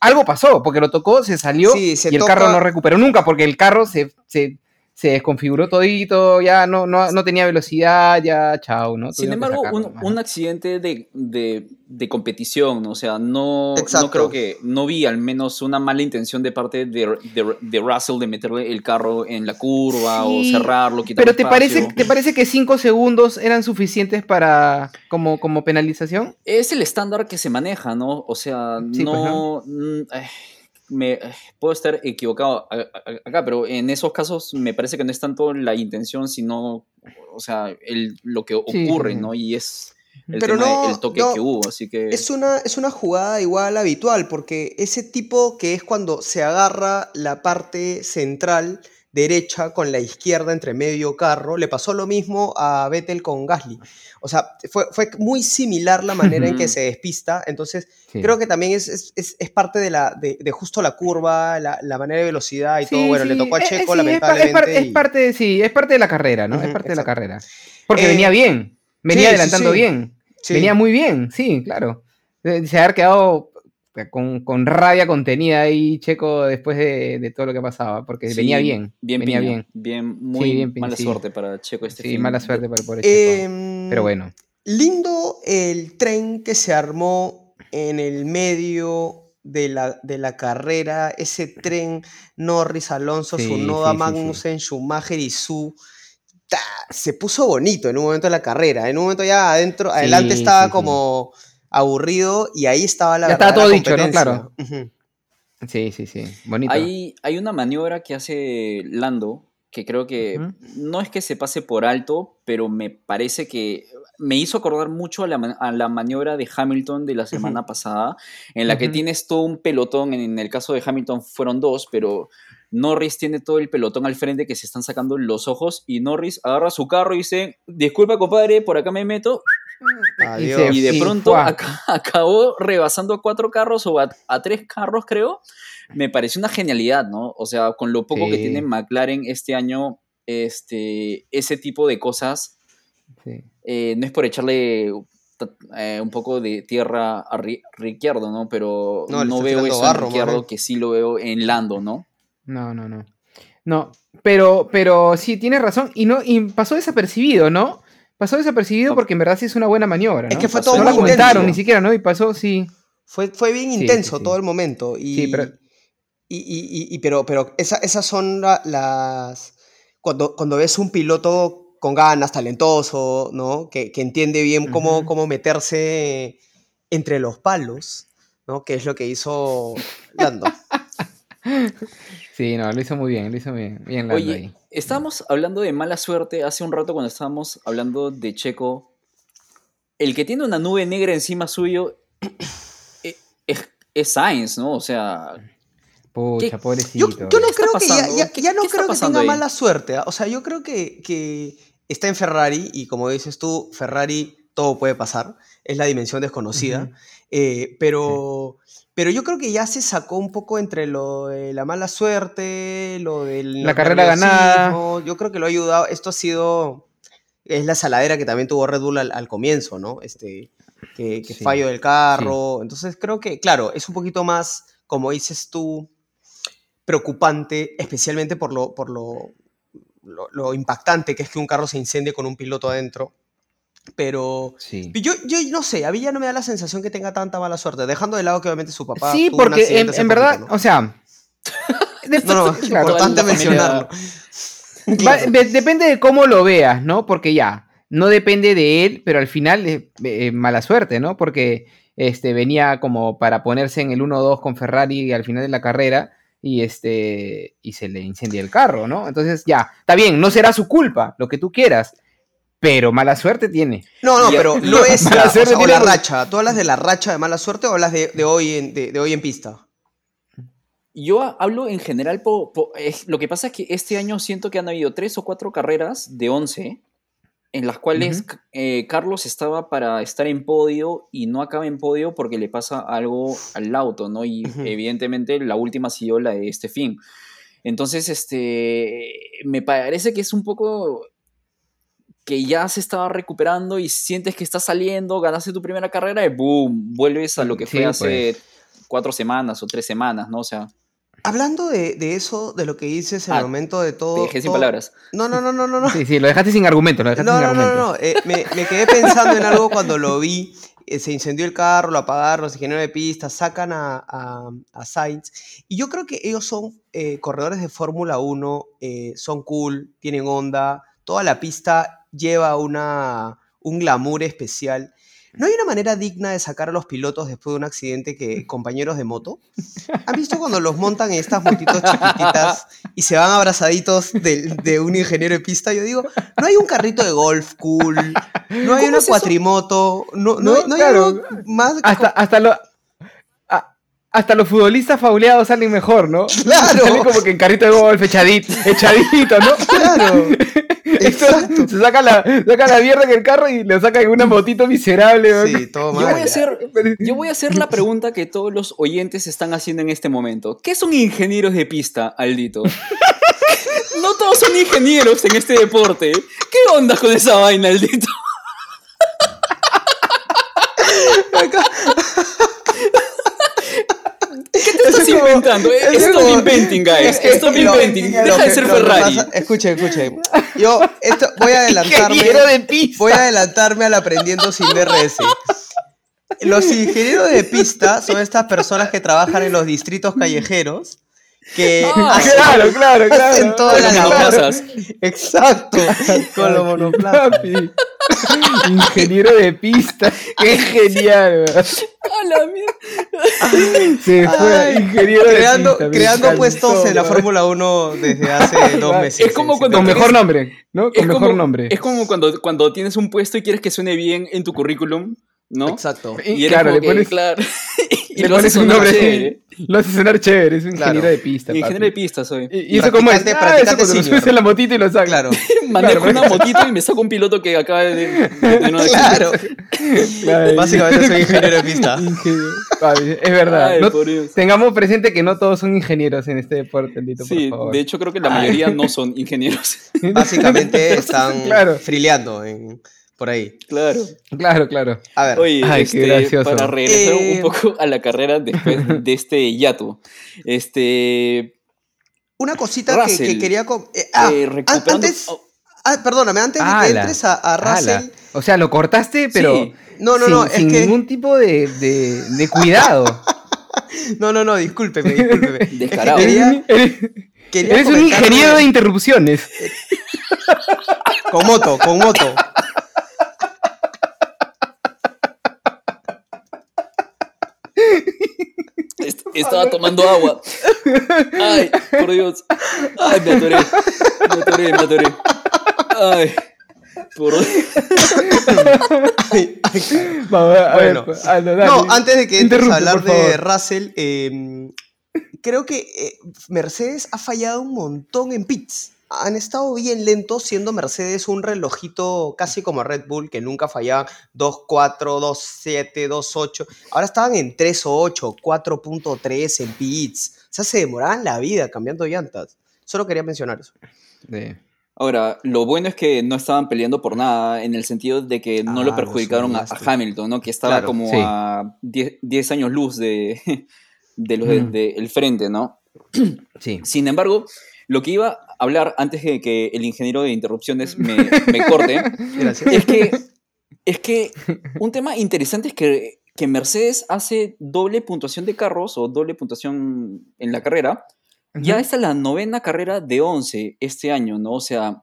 algo pasó, porque lo tocó, se salió Sí, se y el toca- carro no recuperó nunca, porque el carro se, se, se desconfiguró todito, ya no, no, no tenía velocidad, ya chao, ¿no? Sin embargo, sacarlo, un, un accidente de, de- de competición, ¿no? o sea, no, no creo que, no vi al menos una mala intención de parte de, de- de Russell de meterle el carro en la curva Sí, o cerrarlo, Pero ¿te parece. ¿te parece que cinco segundos eran suficientes para como, como penalización? Es el estándar que se maneja, ¿no? O sea, Sí, pues, no... mm, me, eh, puedo estar equivocado acá, pero en esos casos me parece que no es tanto la intención, sino, o sea, el, lo que ocurre, sí. ¿no? Y es el Pero tema no- del toque no, que hubo, así que... Es una, es una jugada igual habitual, porque ese tipo que es cuando se agarra la parte central derecha con la izquierda entre medio carro, le pasó lo mismo a Vettel con Gasly. O sea, fue, fue muy similar la manera en que se despista, entonces Sí. creo que también es, es, es- es parte de, la, de, de justo la curva, la, la manera de velocidad y todo. Sí, Bueno, le tocó a eh, eh, Checo, par- lamentablemente. Es, parte, sí, es parte de la carrera, ¿no? es parte de la carrera. Porque Eh, venía bien, venía adelantando bien, venía muy bien, sí, claro. Eh, Se haber quedado con, con rabia contenida ahí Checo después de, de todo lo que pasaba, porque Sí, venía bien, Bien, venía piña, bien. bien, muy bien mala sí. suerte para Checo este Sí, fin. mala suerte para el pobre Checo. Em, Pero bueno, Lindo el tren que se armó en el medio de la, de la carrera, ese tren Norris, Alonso, sí. Magnussen, Schumacher y Su. ta, Se puso bonito en un momento de la carrera. En un momento ya adentro, adelante estaba como aburrido y ahí estaba la Ya estaba todo dicho, ¿no? Claro. Sí, sí, sí, bonito. Hay, hay una maniobra que hace Lando que creo que no es que se pase por alto, pero me parece que me hizo acordar mucho a la, a la maniobra de Hamilton de la semana pasada, en la que tienes todo un pelotón, en el caso de Hamilton fueron dos, pero Norris tiene todo el pelotón al frente que se están sacando los ojos y Norris agarra su carro y dice, disculpa compadre, por acá me meto, *laughs* Adiós. y de pronto *laughs* acabó rebasando a cuatro carros o a, a tres carros, creo. Me pareció una genialidad, ¿no? O sea, con lo poco que tiene McLaren este año, este, ese tipo de cosas, Sí. eh, no es por echarle eh, un poco de tierra a Ri- Ricciardo, ¿no? Pero No, veo eso barro, en Ricciardo que sí lo veo en Lando, ¿no? No, no, no. No, pero, pero sí, tienes razón. Y no, y pasó desapercibido, ¿no? Pasó desapercibido porque en verdad sí es una buena maniobra, ¿no? Es que fue todo no muy la comentaron intenso. ni siquiera, ¿no? Y pasó, sí. Fue, fue bien Sí, sí, intenso sí. todo el momento. Y, Sí, pero- y, y- y- pero, pero esa- esas son la- las... Cuando, cuando ves un piloto con ganas, talentoso, ¿no? Que, que entiende bien cómo, cómo meterse entre los palos, ¿no? Que es lo que hizo Lando. *laughs* Sí, no, lo hizo muy bien, lo hizo bien. Bien Lando Oye, ahí. Estábamos hablando de mala suerte hace un rato cuando estábamos hablando de Checo. El que tiene una nube negra encima suyo e- *clears throat* es, es Sainz, ¿no? O sea, Pucha, ¿qué- pobrecito. Yo, yo no ¿Qué está creo que ya, ya- ¿Qué- ya no creo que tenga ahí? mala suerte. ¿ah? O sea, yo creo que, que está en Ferrari y como dices tú, Ferrari todo puede pasar. Es la dimensión desconocida. Eh, pero, pero yo creo que ya se sacó un poco entre lo de la mala suerte, lo del La carrera ganada. Yo creo que lo ha ayudado. Esto ha sido. Es la saladera que también tuvo Red Bull al, al comienzo, ¿no? Este, que, que Sí, fallo del carro. Entonces creo que, claro, es un poquito más, como dices tú, preocupante, especialmente por lo, por lo, lo, lo impactante que es que un carro se incendie con un piloto adentro. Pero Sí. yo, yo no sé, a mí ya no me da la sensación que tenga tanta mala suerte, dejando de lado que obviamente su papá. Sí, tuvo porque en, verdad, poquito, o sea. *laughs* ¿no? No, es *laughs* claro, importante mencionarlo. *laughs* Claro. depende de cómo lo veas, ¿no? Porque ya, no depende de él, pero al final es eh, mala suerte, ¿no? Porque este, venía como para ponerse en el 1-2 con Ferrari al final de la carrera y, este, y se le incendia el carro, ¿no? Entonces ya, está bien, no será su culpa, lo que tú quieras, pero mala suerte tiene. No, no, pero *laughs* no es Mala la, o suerte sea, o tiene la racha. ¿Tú hablas de la racha de mala suerte o hablas de, de hoy, en, de, de hoy en pista? yo ha- hablo en general, po- po- es- lo que pasa es que este año siento que han habido tres o cuatro carreras de 11 en las cuales eh, Carlos estaba para estar en podio y no acaba en podio porque le pasa algo al auto, ¿no? Y evidentemente la última ha sido la de este fin. Entonces, este, me parece que es un poco que ya se estaba recuperando y sientes que estás saliendo, ganaste tu primera carrera y boom, vuelves a lo que Sí, fue hace pues. cuatro semanas o tres semanas, ¿no? O sea, hablando de, de eso, de lo que dices en el Ah, momento de todo. Te dejé sin todo- palabras. No, no, no, no, no. no. Sí, sí, lo dejaste sin argumento, lo dejaste No, sin no, no, no, no. eh, me, me quedé pensando en algo cuando lo vi. eh, se incendió el carro, lo apagaron, los ingenieros de pista, sacan a, a, a Sainz. Y yo creo que ellos son eh, corredores de Fórmula 1, eh, son cool, tienen onda. Toda la pista lleva una, un glamour especial. ¿No hay una manera digna de sacar a los pilotos después de un accidente que *laughs* compañeros de moto? ¿Han visto cuando los montan en estas motitos chiquititas y se van abrazaditos de, un ingeniero de pista? Yo digo, no hay un carrito de golf cool, no hay ¿Cómo una es cuatrimoto, no, no, No, hay- claro. algo más... Hasta, hasta, lo- a- hasta los futbolistas fauleados salen mejor, ¿no? Claro. *laughs* Salen como que en carrito de golf, echadito, echadito, ¿no? Claro, *laughs* exacto. Se saca la, saca la mierda en el carro y lo saca en una motito miserable. ¿no? Sí, todo Yo mal. voy, a hacer, yo voy a hacer la pregunta que todos los oyentes están haciendo en este momento. ¿Qué son ingenieros de pista, Aldito? *laughs* No todos son ingenieros en este deporte. ¿Qué onda con esa vaina, Aldito? *laughs* ¿Qué te estás como- inventando? es Stop como- inventing, guys. *laughs* Es que Stop inventing. Deja de ser Ferrari. escuchen, escuchen. Yo esto, voy a *laughs* adelantarme. Ingeniero de pista. Voy a adelantarme al aprendiendo sin DRS. Los ingenieros de pista son estas personas que trabajan en los distritos callejeros que Ah, hacen, *laughs* Claro, claro, hacen claro. toda Con la los labor. monoplazas. Exacto, con los monoplazas. Ingeniero de pista. Qué *laughs* genial, weón. A la mierda. Se fue. Ay, ingeniero de creando pista. creando puestos en la. Fórmula 1 desde hace *laughs* dos Es meses. como sí, cuando Con mejor nombre, ¿no? Con Es mejor como, nombre. es como cuando, cuando tienes un puesto y quieres que suene bien en tu currículum, ¿no? Exacto. Y claro, como le que, pones, claro, y le lo pones un sonar nombre chévere. Lo hace sonar chévere. Es un Claro. ingeniero de pista. Ingeniero de pista soy. Y, y eso como es. Ah, eso cuando lo senior. subes en la motito y lo sacas. Claro, Manejo Claro, una *laughs* motito y me saco un piloto que acaba de, de no *laughs* claro. Claro. Básicamente soy ingeniero de pista. *laughs* Papi, es verdad. Ay, No- tengamos presente que no todos son ingenieros en este deporte, Lito, Sí, por favor. de hecho creo que la mayoría no son ingenieros. Básicamente están Claro. frileando en- por ahí. claro. Claro, claro. A ver, Oye, Ay, qué este, gracioso. para regresar Eh, un poco a la carrera después *laughs* de este yato. Este. una cosita que, Russell, que quería... eh, ah, eh, recuperando. antes, oh, ah, perdóname, antes de que entres a, a Russell... ala. O sea, lo cortaste, pero Sí. No, no, sin, no, es sin que... ningún tipo de, de, de cuidado. *laughs* No, no, no, discúlpeme, discúlpeme. Es que Descarado. quería, un, eres- quería eres un ingeniero de interrupciones. Con moto, con moto. Estaba tomando agua. Ay, por Dios. Ay, me atoré. Me atoré, me atoré. Ay. Por Dios. Ay, ay, Vamos, a ver, Bueno. Aldo, dale. No, antes de que entres a hablar de. Russell, eh, creo que eh, Mercedes ha fallado un montón en pits. Han estado bien lentos, siendo Mercedes un relojito casi como Red Bull, que nunca fallaban 2.4, 2.7, 2.8. Ahora estaban en 3.8, 4.3 en pits. O sea, se demoraban la vida cambiando llantas. Solo quería mencionar eso. Sí. Ahora, lo bueno es que no estaban peleando por nada, en el sentido de que no Ah, lo perjudicaron a, a. Hamilton, ¿no? Que estaba Claro, como sí. a 10 10 años luz de, *laughs* de los Mm. del el frente, ¿no? Sí. Sin embargo, lo que iba hablar antes de que el ingeniero de interrupciones me, *laughs* me corte, Gracias. es que, es que un tema interesante es que, que Mercedes hace doble puntuación de carros o doble puntuación en la carrera. Ya Ujú. esta es la novena carrera de 11 este año, ¿no? O sea,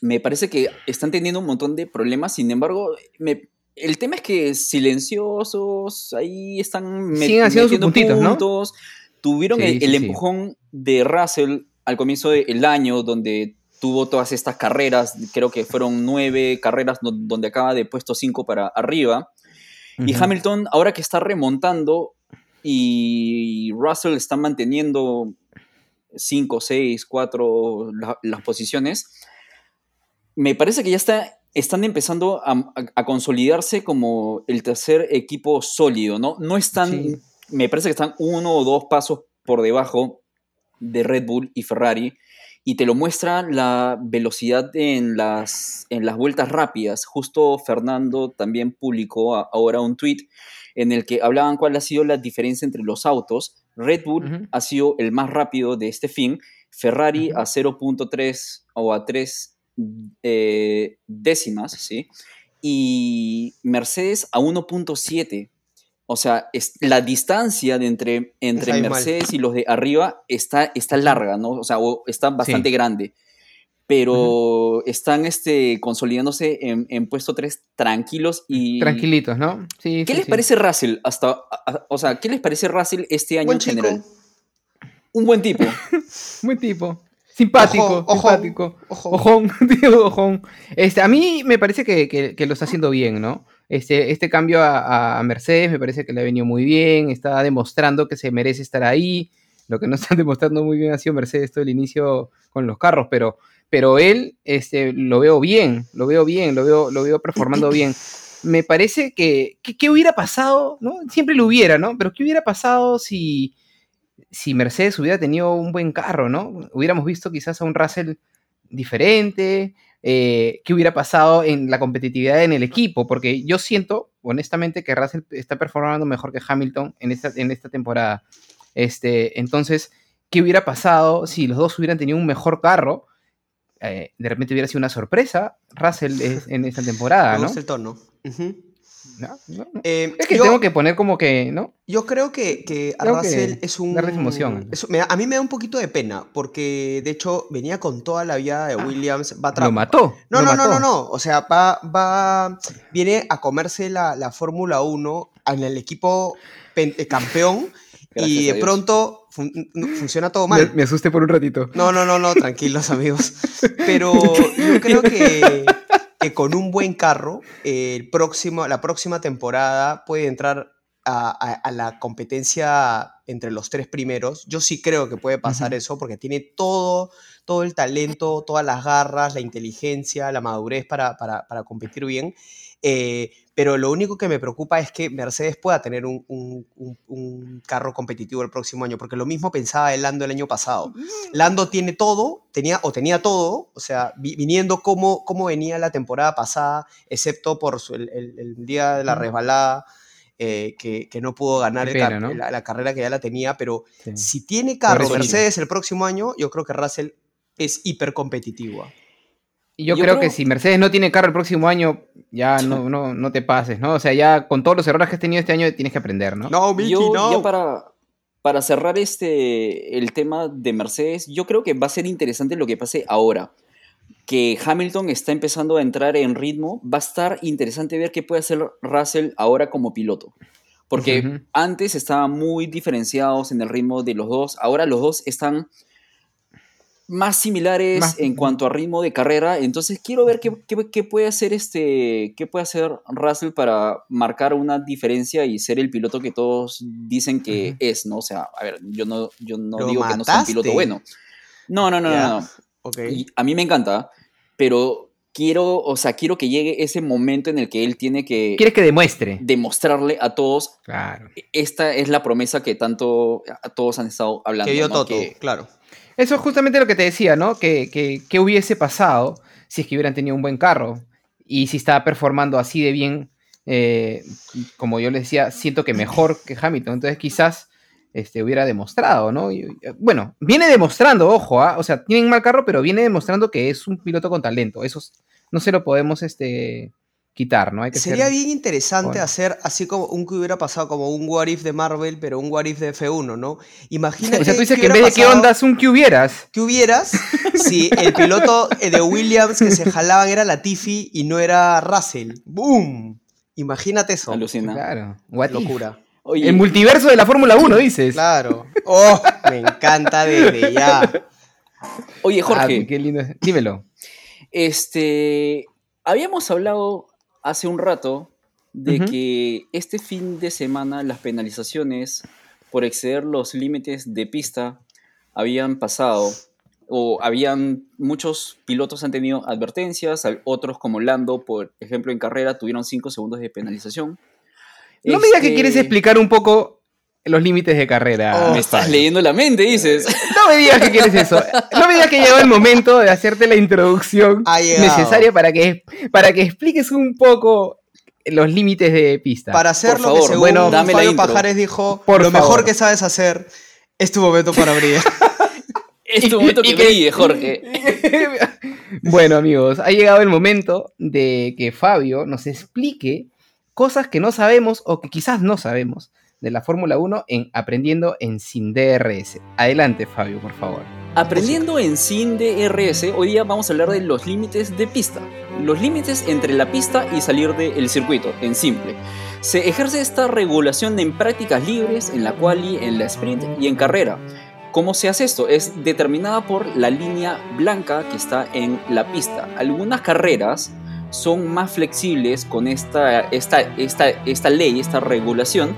me parece que están teniendo un montón de problemas, sin embargo, me- el tema es que silenciosos, ahí están me- Siguen haciendo sus metiendo puntitos, ¿no? puntos. Tuvieron Sí, el, sí, el sí. empujón de Russell al comienzo del año, donde tuvo todas estas carreras, creo que fueron nueve carreras do- donde acaba de puesto cinco para arriba. Y. Hamilton, ahora que está remontando y Russell está manteniendo 5, 6, 4 las posiciones, me parece que ya está, están empezando a, a- a consolidarse como el tercer equipo sólido, ¿no? No están, Sí. me parece que están uno o dos pasos por debajo de Red Bull y Ferrari. Y te lo muestra la velocidad en las, en las vueltas rápidas. Justo Fernando también publicó a- ahora un tweet en el que hablaban cuál ha sido la diferencia entre los autos Red Bull ha sido el más rápido de este fin, Ferrari a 0.3 o a 3 eh, décimas, ¿sí? Y Mercedes a 1.7. O sea, es, la distancia de entre, entre. Mercedes y los de arriba está, está larga, ¿no? O sea, o está bastante grande. Pero están este, consolidándose en, en puesto 3 tranquilos y... Tranquilitos, ¿no? Sí, ¿Qué sí, les sí. parece Russell hasta, a- a- o sea, qué les parece Russell este año Buen en chico. general? Un buen tipo. *laughs* Buen tipo. Simpático, Ojón, ojón, simpático. ojón. Ojón, tío, ojón. Este, a mí me parece que, que- que lo está haciendo bien, ¿no? Este, este cambio a, a Mercedes me parece que le ha venido muy bien, está demostrando que se merece estar ahí. Lo que no están *laughs* demostrando muy bien ha sido Mercedes todo el inicio con los carros, pero, pero él este, lo veo bien, lo veo bien, lo veo, lo veo performando bien. *clears throat* Me parece que, que, ¿qué hubiera pasado? ¿no? Siempre lo hubiera, ¿no? Pero ¿qué hubiera pasado si, si Mercedes hubiera tenido un buen carro, ¿no? Hubiéramos visto quizás a un Russell diferente, eh, qué hubiera pasado en la competitividad en el equipo, porque yo siento, honestamente, que Russell está performando mejor que Hamilton en esta, en esta temporada. Este, entonces, ¿qué hubiera pasado si los dos hubieran tenido un mejor carro? Eh, de repente hubiera sido una sorpresa Russell es- en esta temporada, *laughs* Me ¿no? gusta el tono. Ujú. ¿No? ¿No? ¿No? Eh, Es que yo, tengo que poner como que, ¿no? yo creo que, que a Tengo que Russell es un... emoción. es- me da- a mí me da un poquito de pena, porque de hecho venía con toda la vida de Williams. Va a Lo mató. No, lo no, no, mató. no, no. O sea, va, va, viene a comerse la, la Fórmula 1 en el equipo eh, campeón *laughs* Gracias y de pronto fun- funciona todo Me, mal. me asusté por un ratito. No, no, no, no, tranquilos amigos. *laughs* Pero yo creo que, que con un buen carro, eh, el próximo, la próxima temporada puede entrar a, a- a la competencia entre los tres primeros. Yo sí creo que puede pasar eso porque tiene todo, todo el talento, todas las garras, la inteligencia, la madurez para, para- para competir bien. Eh, pero lo único que me preocupa es que Mercedes pueda tener un, un- un- un carro competitivo el próximo año, porque lo mismo pensaba el Lando el año pasado. Lando tiene todo, tenía o tenía todo, o sea, vi- viniendo como, como venía la temporada pasada, excepto por su- el, el- el día de la Ujú. resbalada, eh, que, que no pudo ganar la, la carrera que ya la tenía, pero Sí. si tiene carro. Mercedes el próximo año, yo creo que Russell es hiper competitivo. Y yo, Yo creo, creo- que si Mercedes no tiene carro el próximo año, ya *laughs* no, no, no te pases, ¿no? O sea, ya con todos los errores que has tenido este año tienes que aprender, ¿no? No, Mickey, yo, no. ya para, para cerrar este, el tema de Mercedes, yo creo que va a ser interesante lo que pase ahora. Que Hamilton está empezando a entrar en ritmo, va a estar interesante ver qué puede hacer Russell ahora como piloto. Porque antes estaban muy diferenciados en el ritmo de los dos, ahora los dos están más similares Más- en cuanto a ritmo de carrera, entonces quiero ver qué, qué- qué puede hacer este, qué puede hacer Russell para marcar una diferencia y ser el piloto que todos dicen que es, ¿no? O sea, a ver, yo no, yo no digo que no sea un piloto bueno. No, no, no, no, no. Ok. Y a mí me encanta, pero quiero, o sea, quiero que llegue ese momento en el que él tiene que Quieres que demuestre. demostrarle a todos, Claro. esta es la promesa que tanto a todos han estado hablando. que dio ¿no? Toto, Que- claro. Eso es justamente lo que te decía, ¿no? Que, que, que hubiese pasado si es que hubieran tenido un buen carro y si estaba performando así de bien, eh, como yo les decía, siento que mejor que Hamilton. Entonces quizás este, hubiera demostrado, ¿no? Eh, bueno, viene demostrando, ojo, ¿ah? o sea, tienen mal carro, pero viene demostrando que es un piloto con talento. Eso es- no se lo podemos este, quitar, ¿no? Hay que Sería ser- bien interesante bueno. hacer así como un que hubiera pasado como un What If de Marvel, pero un What If de F1, ¿no? Imagínate O sea, tú dices que en vez de qué ondas un que hubieras. ¿Qué hubieras si el piloto de Williams que se jalaban era Latifi y no era Russell? ¡Boom! Imagínate eso. Alucina. Claro, what if. Locura. Oye, El multiverso de la Fórmula 1, dices. Claro. ¡Oh! Me encanta desde ya. oye, Ah, Jorge, qué lindo. Dímelo. este, habíamos hablado hace un rato de que este fin de semana las penalizaciones por exceder los límites de pista habían pasado o habían muchos pilotos han tenido advertencias, otros como Lando, por ejemplo, en carrera tuvieron 5 segundos de penalización. No me digas que Este, quieres explicar un poco los límites de carrera. Oh, Me estás leyendo la mente, dices. *laughs* No me digas que quieres eso. No me digas que llegó el momento de hacerte la introducción necesaria para que, para que expliques un poco los límites de pista. Para hacer Por lo que según bueno, dame Fabio. Pajares dijo, Por lo favor. mejor que sabes hacer es tu momento para brillar. *laughs* Es tu momento que que- brille, Jorge. *laughs* bueno, amigos, ha llegado el momento de que Fabio nos explique cosas que no sabemos o que quizás no sabemos de la Fórmula 1 en Aprendiendo en Sin DRS. Adelante, Fabio, por favor. Aprendiendo en Sin DRS, hoy día vamos a hablar de los límites de pista. Los límites entre la pista y salir del circuito, en simple. Se ejerce esta regulación en prácticas libres, en la quali, en la sprint y en carrera. ¿Cómo se hace esto? Es determinada por la línea blanca que está en la pista. Algunas carreras son más flexibles con esta, esta, esta, esta ley, esta regulación,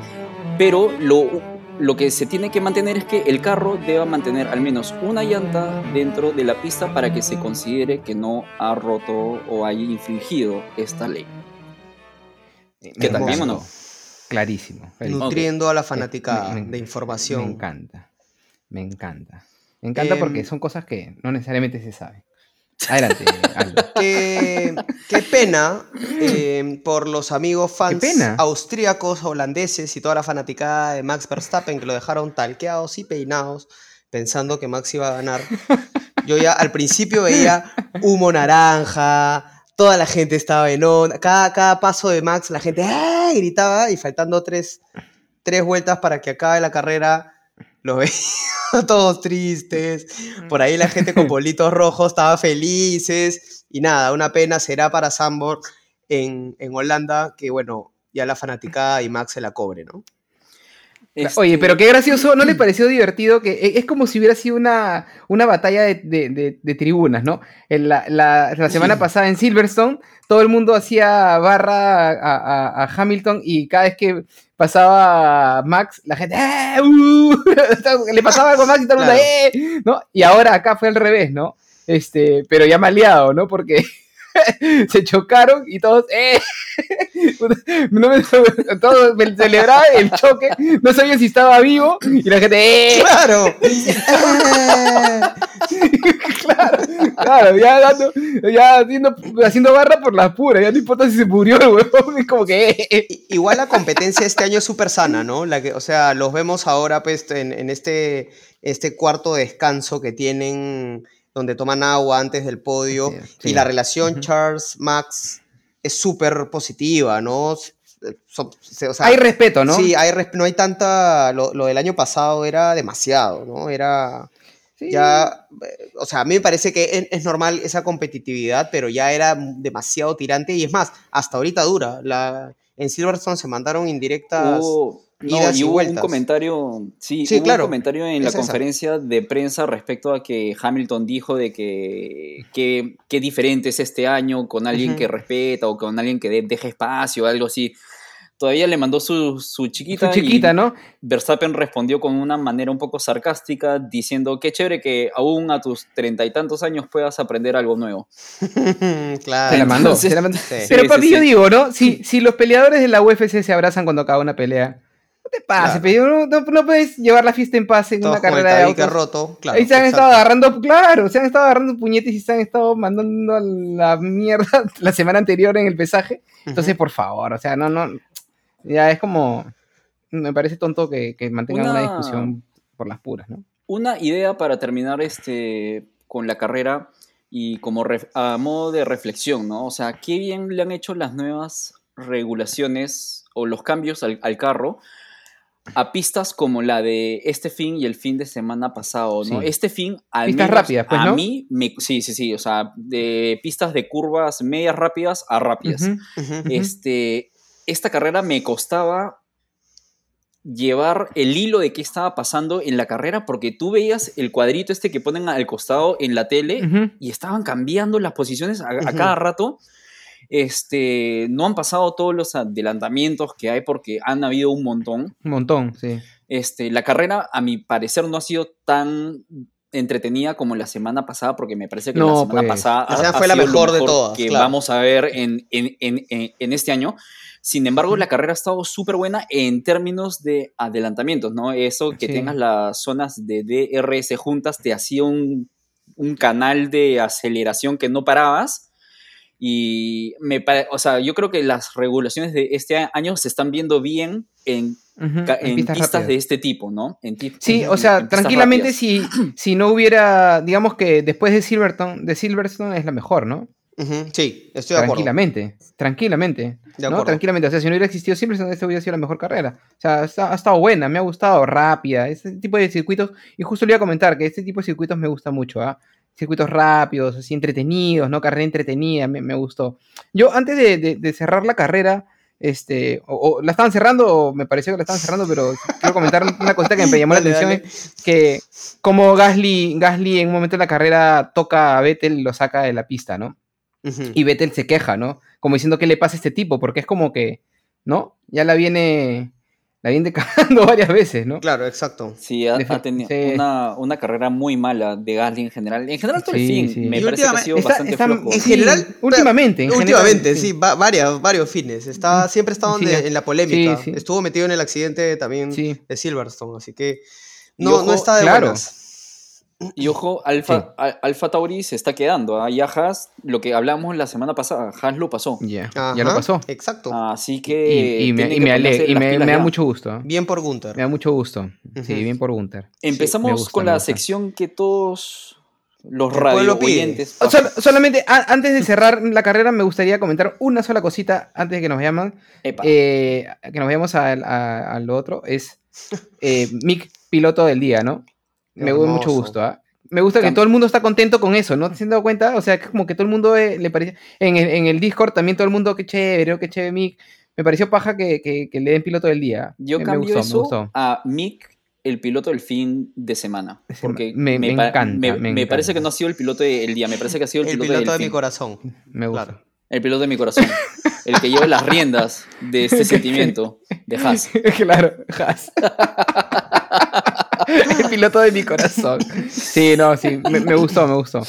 pero lo, lo que se tiene que mantener es que el carro deba mantener al menos una llanta dentro de la pista para que se considere que no ha roto o haya infringido esta ley. ¿Qué tal? ¿Bien o no? Clarísimo. clarísimo. Nutriendo a la Me- fanática me- de Me información. encanta. Me encanta. Me encanta Em, porque son cosas que no necesariamente se saben. Adelante, *laughs* Aldo. Qué, qué pena eh, por los amigos fans austríacos, holandeses y toda la fanaticada de Max Verstappen que lo dejaron talqueados y peinados pensando que Max iba a ganar. Yo ya al principio veía humo naranja, toda la gente estaba en onda, cada, cada paso de Max la gente ¡ah! gritaba y faltando tres, tres vueltas para que acabe la carrera, lo *laughs* veía todos tristes, por ahí la gente con *laughs* bolitos rojos estaba felices y nada, una pena será para Sambor en, en Holanda que bueno, ya la fanaticada y Max se la cobre, ¿no? Oye, pero qué gracioso, ¿no le pareció divertido? que e- Es como si hubiera sido una, una batalla de, de- de- de tribunas, ¿no? En la, la- la semana pasada en Silverstone, todo el mundo hacía barra a, a- a Hamilton y cada vez que pasaba Max, la gente, ¡eh! ¡Uh! *laughs* le pasaba algo a Max y todo el mundo, Claro. ¡eh! ¿no? Y ahora acá fue al revés, ¿no? Este, pero ya maleado, ¿no? Porque *laughs* se chocaron y todos, ¡eh! *laughs* No me- *laughs* todos celebraban el choque, no sabían si estaba vivo y la gente, ¡eh! ¡Claro! Claro, claro, ya, dando, ya haciendo, haciendo barra por las puras, ya no importa si se murió el huevón, es como que, ¡eh! Igual la competencia este año es súper sana, ¿no? La que, o sea, los vemos ahora pues, en, en este, este cuarto de descanso que tienen, donde toman agua antes del podio. Sí, Y sí. la relación. Charles-Max es súper positiva, ¿no? S- so- se- o sea, Hay respeto, ¿no? Sí, hay no hay tanta. Lo, lo del año pasado era demasiado, ¿no? Era. Sí. Ya. eh, O sea, a mí me parece que es, es normal esa competitividad, pero ya era demasiado tirante. Y es más, hasta ahorita dura. La, en Silverstone se mandaron indirectas. No, idas y y hubo un vueltas. comentario, sí, Sí, hubo claro, un comentario en la es esa. conferencia de prensa respecto a que Hamilton dijo de que que- qué diferente es este año con alguien Ujú. que respeta o con alguien que de- deja espacio, algo así. Todavía le mandó su, su chiquita, Su chiquita, y ¿no? Verstappen respondió con una manera un poco sarcástica diciendo qué chévere que aún a tus treinta y tantos años puedas aprender algo nuevo. *laughs* claro. Se la mandó, Entonces- se la mandó. Sí. Pero Sí, papi, sí, yo sí. digo, ¿no? Si, si los peleadores de la UFC se abrazan cuando acaba una pelea, no te pases, Claro. pero no, no- puedes llevar la fiesta en paz en Todos una carrera de autos. roto. Claro, Ahí se han exacto. estado agarrando, claro, se han estado agarrando puñetes y se han estado mandando a la mierda *laughs* la semana anterior en el pesaje. Entonces, por favor, o sea, no, no, ya es como, me parece tonto que, que mantengan una... Una- discusión por las puras, ¿no? Una idea para terminar este, con la carrera y como ref- a modo de reflexión, ¿no? O sea, qué bien le han hecho las nuevas regulaciones o los cambios al, al carro a pistas como la de este fin y el fin de semana pasado, ¿no? Sí. Este fin, al Pistas menos rápidas, pues, a ¿no? mí, me, sí, sí, sí, o sea, de pistas de curvas medias rápidas a rápidas este, esta carrera me costaba llevar el hilo de qué estaba pasando en la carrera porque tú veías el cuadrito este que ponen al costado en la tele y estaban cambiando las posiciones a, cada rato. Este, no han pasado todos los adelantamientos que hay porque han habido un montón. Un montón, sí. Este, la carrera, a mi parecer, no ha sido tan entretenida como la semana pasada, porque me parece que la semana pues. pasada La semana ha fue la sido lo mejor de todas, que claro. vamos a ver en, en- en- en- en este año. Sin embargo, la carrera ha estado súper buena en términos de adelantamientos, ¿no? Eso que Sí. tengas las zonas de DRS juntas te hacía un, un canal de aceleración que no parabas. Y me pare- o sea, yo creo que las regulaciones de este año se están viendo bien en, ca- en pistas, de este tipo, ¿no? En Sí, en- o sea, tranquilamente si, *clears throat* si no hubiera, digamos que después de Silverstone, de Silverstone es la mejor, ¿no? Sí, estoy de acuerdo. Tranquilamente, tranquilamente. De ¿no? acuerdo. Tranquilamente. O sea, si no hubiera existido Silverstone, esta hubiera sido la mejor carrera. O sea, ha estado buena, me ha gustado, rápida. Este tipo de circuitos. Y justo le iba a comentar que este tipo de circuitos me gusta mucho, ¿ah? Circuitos rápidos, así entretenidos, ¿no? Carrera entretenida, me, me gustó. Yo, antes de, de- de cerrar la carrera, este, o, o la estaban cerrando, o me pareció que la estaban cerrando, pero quiero comentar una cosita que me llamó *laughs* Dale, la atención. dale. que como Gasly, Gasly en un momento de la carrera toca a Vettel y lo saca de la pista, ¿no? Y Vettel se queja, ¿no? Como diciendo qué le pasa a este tipo, porque es como que, ¿no? Ya la viene, la viene *laughs* cagando varias veces, ¿no? Claro, exacto. Sí, ha, tenido sí. una, una carrera muy mala de Gasly en general. En general todo el Sí, fin sí. me Y parece que ha sido Está- bastante está- flojo. En sí, general, últimamente, en Últimamente, general, sí, va- varios, varios fines. Está, siempre está Sí, donde, en la polémica. Sí, sí. Estuvo metido en el accidente también Sí. de Silverstone, así que no, ojo, no está de claro. buenas. Y ojo, Alfa, Al- Alfa Tauri se está quedando. ¿ah? Y a Haas, lo que hablamos la semana pasada, Haas lo pasó. Ya, Ajá, ya lo pasó. Exacto. Así que. y me, y que me ale- ponerse y las me- pilas me da ya. mucho gusto. ¿eh? Bien por Gunter. Me da mucho gusto. Sí, bien por Gunter. Empezamos gusta, con la sección que todos los radio oyentes. Sol- solamente a- antes de cerrar la carrera me gustaría comentar una sola cosita antes de que nos llaman. Eh, que nos vayamos a lo otro, es eh, *laughs* Mick, piloto del día, ¿no? Me da mucho gusto, ¿ah? Me gusta que todo el mundo está contento con eso, ¿no? ¿Se han dado cuenta? O sea, que como que todo el mundo eh, le parece... En el, en el Discord también todo el mundo, qué chévere, oh, qué chévere Mick. Me pareció paja que, que- que le den piloto del día. Yo me, me cambio gustó, eso me gustó. a Mick, el piloto del fin de semana. De sema- Porque me- me pa- encanta, me, me me parece encanta. que no ha sido el piloto del día, me parece que ha sido el, El piloto, piloto de del mi fin. corazón. Me gusta. Claro. El piloto de mi corazón. *laughs* el que lleva las riendas de este *laughs* sentimiento de Haas. *laughs* claro, Haas. Piloto de mi corazón. Sí, no, sí, me, me gustó, me gustó.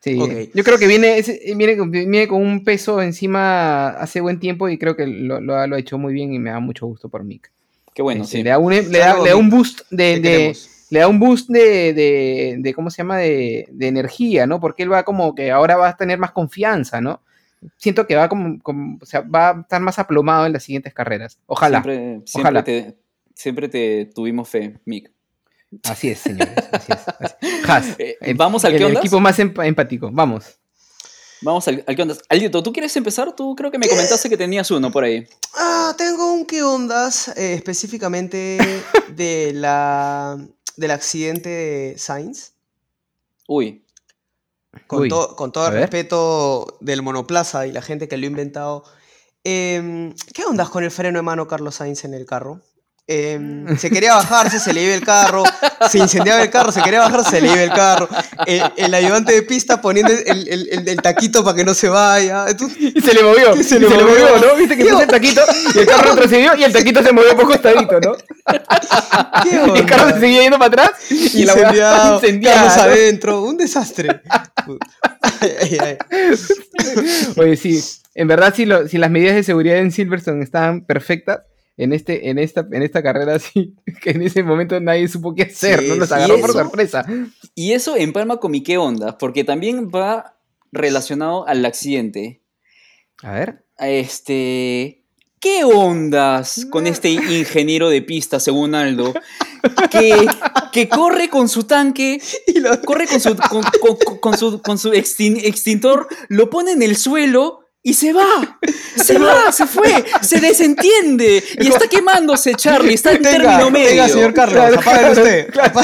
Sí, Ok. yo creo que viene, viene, viene con un peso encima hace buen tiempo y creo que lo, lo ha lo ha hecho muy bien y me da mucho gusto por Mick. Qué bueno, Este, sí. le, da un, le, da, le da un boost de, de- le da un boost de, de, de, ¿cómo se llama? De, de energía, ¿no? Porque él va como que ahora va a tener más confianza, ¿no? Siento que va como, como- o sea, va a estar más aplomado en las siguientes carreras. Ojalá. Siempre, siempre Ojalá. Te, siempre te tuvimos fe, Mick. Así es, señores. Así es. así es. Haas, Eh, el- ¿vamos al el qué ondas? equipo más emp- empático. Vamos. Vamos al, al qué onda. Aldito, ¿tú quieres empezar? Tú creo que me comentaste que tenías uno por ahí. Ah, tengo un qué ondas eh, específicamente de la, del accidente de Sainz. Uy, Con, Uy, to- con todo el respeto del monoplaza y la gente que lo ha inventado. em, ¿Qué ondas con el freno de mano Carlos Sainz en el carro? Em, se quería bajarse, se le iba el carro, se incendiaba el carro, se quería bajarse, se le iba el carro. El, el ayudante de pista poniendo el, el- el- el taquito para que no se vaya. Entonces, Y se le movió. Se se, le movió, movió. ¿no? Viste que puso el taquito y el carro retrocedió y el taquito se movió por costadito, ¿no? ¿qué Y *laughs* el carro se seguía yendo para atrás y la incendiado, *laughs* incendiada, ¿no? adentro, un desastre. Oye, sí, en verdad, si, lo- si las medidas de seguridad en Silverstone estaban perfectas, en, este, en, esta, en esta carrera *laughs* sí, que en ese momento nadie supo qué hacer, Sí, ¿no? Nos agarró por sorpresa. y eso empalma con mi qué onda, porque también va relacionado al accidente. A ver. Este. ¿Qué ondas con este ingeniero de pista, según Aldo? *laughs* Que, que corre con su tanque, Y lo- corre con su, con, con- con su, con su extin- extintor, lo pone en el suelo y se va. *laughs* Se va, se fue, se desentiende. Y está quemándose, Charlie, está en término medio. venga, señor Carlos, Claro, claro, usted. claro.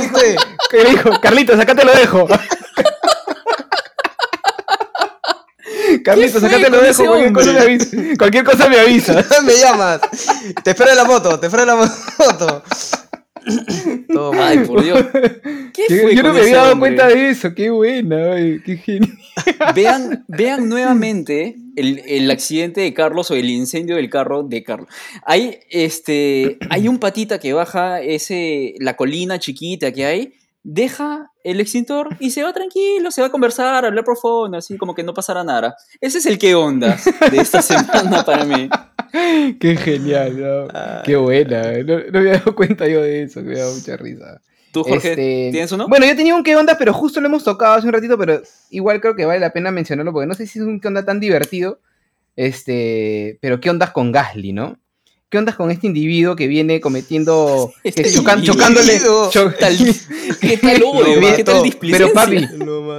usted. *laughs* ¿Qué dijo? Carlitos, acá te lo dejo. *laughs* Carlitos, acá te lo dejo. Cualquier cosa, me avisa. cualquier cosa me avisa. Me llamas. Te espero en la moto, te espero en la moto. *coughs* Toma. Ay, por Dios. ¿Qué Yo, fue yo no me había dado hombre? cuenta de eso. Qué buena, oye, qué genial. *laughs* *laughs* Vean, vean nuevamente el, el accidente de Carlos o el incendio del carro de Carlos. Hay, este, hay un patita que baja ese, la colina chiquita que hay, deja el extintor y se va tranquilo, se va a conversar, a hablar profundo, así como que no pasará nada. Ese es el que ondas de esta *laughs* semana para mí. *laughs* Qué genial, ¿no? Ay. Qué buena. No, no me había dado cuenta yo de eso, que me da mucha risa. ¿Tú, Jorge, Este, tienes uno? Bueno, yo tenía un qué onda, pero justo lo hemos tocado hace un ratito, pero igual creo que vale la pena mencionarlo porque no sé si es un qué onda tan divertido. Este, pero qué ondas con Gasly, ¿no? ¿Qué ondas con este individuo que viene cometiendo, *laughs* Este que chocan- chocándole, cho- ¿Qué tal, qué tal *laughs* odio? ¿Qué tal? Pero papi,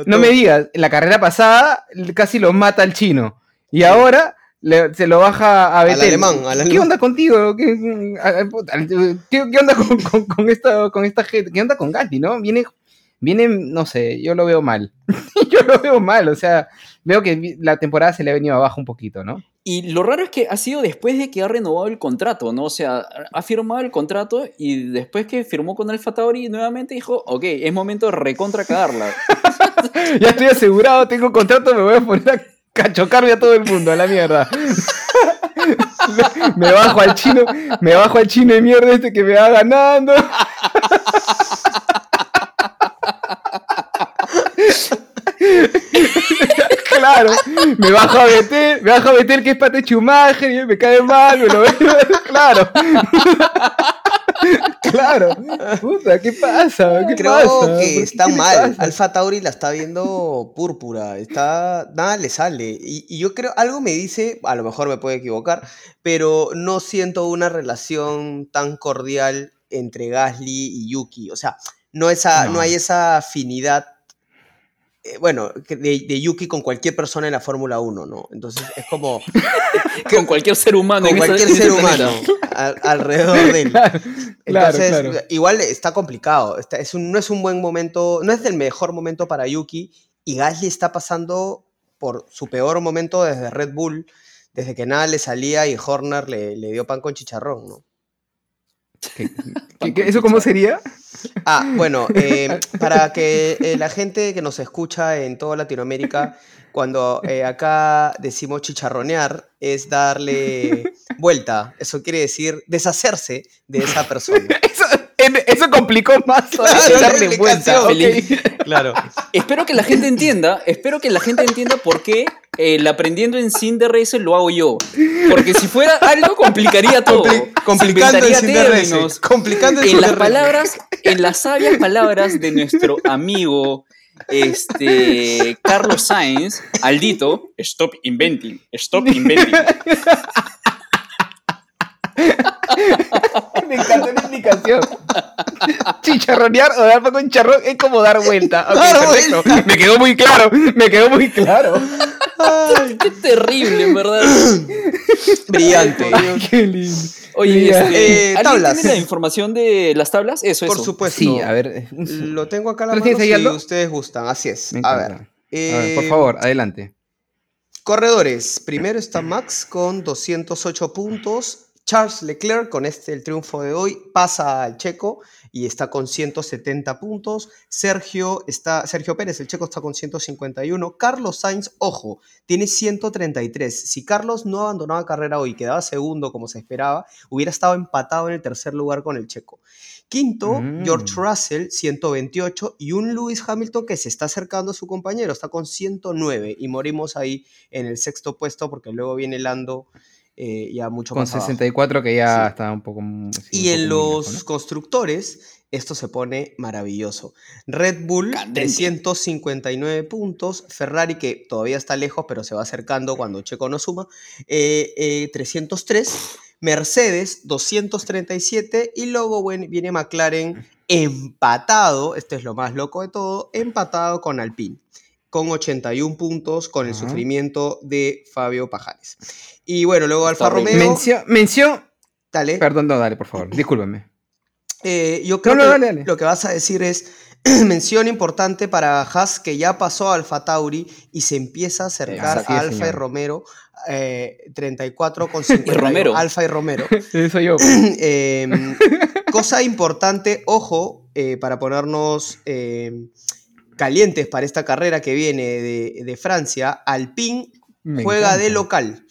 no me digas, en la carrera pasada casi lo mata el chino y ahora le- se lo baja a Betel. alemán, al ¿Qué onda contigo? ¿Qué, a- a- puta, ¿qué- qué onda con, con- con esta, con esta gente? ¿Qué onda con Gasly, no? Viene, viene, no sé, yo lo veo mal. *laughs* yo lo veo mal, o sea, veo que la temporada se le ha venido abajo un poquito, ¿no? Y lo raro es que ha sido después de que ha renovado el contrato, ¿no? O sea, ha firmado el contrato y después que firmó con Alfa Tauri nuevamente dijo, ok, es momento de recontra cagarla. *laughs* ya estoy asegurado, tengo contrato, me voy a poner a cachocarme a todo el mundo, a la mierda. *laughs* me bajo al chino, me bajo al chino de mierda este que me va ganando. *laughs* claro, me bajo a Betel, me bajo a Betel que es Pate Chumaje, y me cae mal, me lo veo, claro. *laughs* claro, puta, ¿qué pasa? ¿Qué Creo que está ¿Qué le mal. Alfa Tauri la está viendo púrpura. Está. Nada le sale. Y, y yo creo, algo me dice, a lo mejor me puedo equivocar, pero no siento una relación tan cordial entre Gasly y Yuki. O sea, no, esa, no. No. hay esa afinidad. Eh, Bueno, de, de Yuki con cualquier persona en la Fórmula 1, ¿no? Entonces es como *laughs* con cualquier ser humano. con cualquier ser humano al- *laughs* alrededor de él. Claro, Entonces, claro. igual está complicado. está- es un- no es un buen momento, no es el mejor momento para Yuki. Y Gasly está pasando por su peor momento desde Red Bull, desde que nada le salía y Horner le, le dio pan con chicharrón, ¿no? ¿Qué- *laughs* qué- qué- ¿Eso cómo sería? Ah, bueno, *laughs* eh, para que eh, la gente que nos escucha en toda Latinoamérica, cuando eh, acá decimos chicharronear, es darle *laughs* vuelta. Eso quiere decir deshacerse de esa persona. Eso, eso complicó más Claro, la darle vuelta. explicación. ok. *laughs* Claro. Espero que la gente entienda, espero que la gente entienda por qué el aprendiendo en Sim de Racer lo hago yo. Porque si fuera algo, complicaría todo. Compli- complicando el sin términos. Complicando el En sin las palabras, en las sabias palabras de nuestro amigo este, Carlos Sainz, Aldito, stop inventing, stop inventing. *laughs* Me encantó la indicación. *laughs* Chicharronear o dar con chicharrón es como dar vuelta. Ok, *laughs* Dar vuelta. Me quedó muy claro. Me quedó muy claro. Qué terrible, en verdad. Brillante. Ay, qué lindo. Oye, este, Eh, ¿alguien tablas. tiene la información de las tablas? Eso, Por eso. supuesto. Sí, a ver. Lo tengo acá a la ¿Lo mano si ustedes gustan. Así es. A ver. A ver, por eh, favor, adelante. Corredores. Primero está Max con 208 puntos. Charles Leclerc con este el triunfo de hoy pasa al checo y está con 170 puntos. Sergio está Sergio Pérez, el checo está con 151. Carlos Sainz, ojo, tiene 133. Si Carlos no abandonaba carrera hoy, quedaba segundo como se esperaba, hubiera estado empatado en el tercer lugar con el checo. Quinto, Mm. George Russell, 128, y un Lewis Hamilton que se está acercando a su compañero, está con 109, y morimos ahí en el sexto puesto porque luego viene Lando eh, ya mucho Con más abajo. 64 que ya Sí. está un poco... sí, Y un en poco los constructores, esto se pone maravilloso. Red Bull, Candente. 359 puntos. Ferrari, que todavía está lejos, pero se va acercando cuando Checo no suma, eh, eh, 303. Mercedes, 237. Y luego viene McLaren empatado, esto es lo más loco de todo, empatado con Alpine, con 81 puntos, con el Ajá. sufrimiento de Fabio Pajares. Y bueno, luego Alfa horrible. Romeo. Mención, mención... Dale. Perdón, no, dale, por favor. Discúlpame. Eh, yo creo no, que dale, dale. lo que vas a decir es *clears throat* mención importante para Haas que ya pasó a Alfa Tauri y se empieza a acercar a Alfa y. Romero eh, 34 con *laughs* 50 Romero. Alfa y Romero. *laughs* Eso yo. *clears throat* Em, cosa importante, ojo, eh, para ponernos em, calientes para esta carrera que viene de, de Francia, Alpine Me juega de local.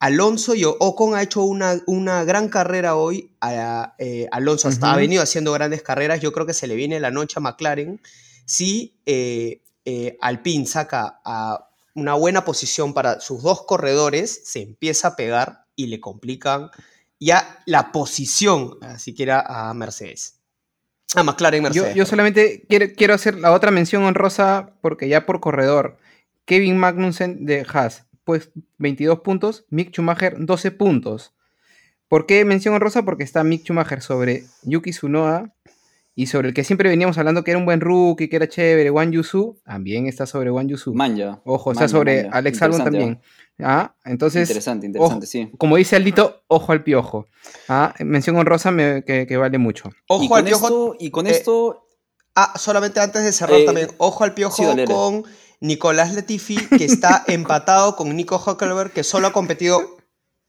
Alonso y Ocon ha hecho una, una gran carrera hoy. a- eh, Alonso hasta ha venido haciendo grandes carreras. Yo creo que se le viene la noche a McLaren. Si eh, eh, Alpine saca a una buena posición para sus dos corredores, se empieza a pegar y le complican ya la posición, eh, siquiera a Mercedes. Ah, McLaren Yo, Mercedes. yo solamente quiero, quiero hacer la otra mención honrosa porque ya por corredor, Kevin Magnussen de Haas, pues 22 puntos, Mick Schumacher 12 puntos. ¿Por qué mención honrosa? Porque está Mick Schumacher sobre Yuki Tsunoda y sobre el que siempre veníamos hablando que era un buen rookie, que era chévere, Juan Yusu, también está sobre Juan Yusu. Manja. Ojo, está Manja, sobre manja. Alex Albon también. Ah, entonces, Interesante, interesante, ojo, sí. como dice Aldito, ojo al piojo. Ah, mención honrosa me- que, que vale mucho. Ojo al piojo. esto, y con eh, esto Ah, solamente antes de cerrar Eh, también, ojo al piojo sí, con Nicolás Latifi, que está *laughs* empatado con Nico Huckelberg, que solo ha competido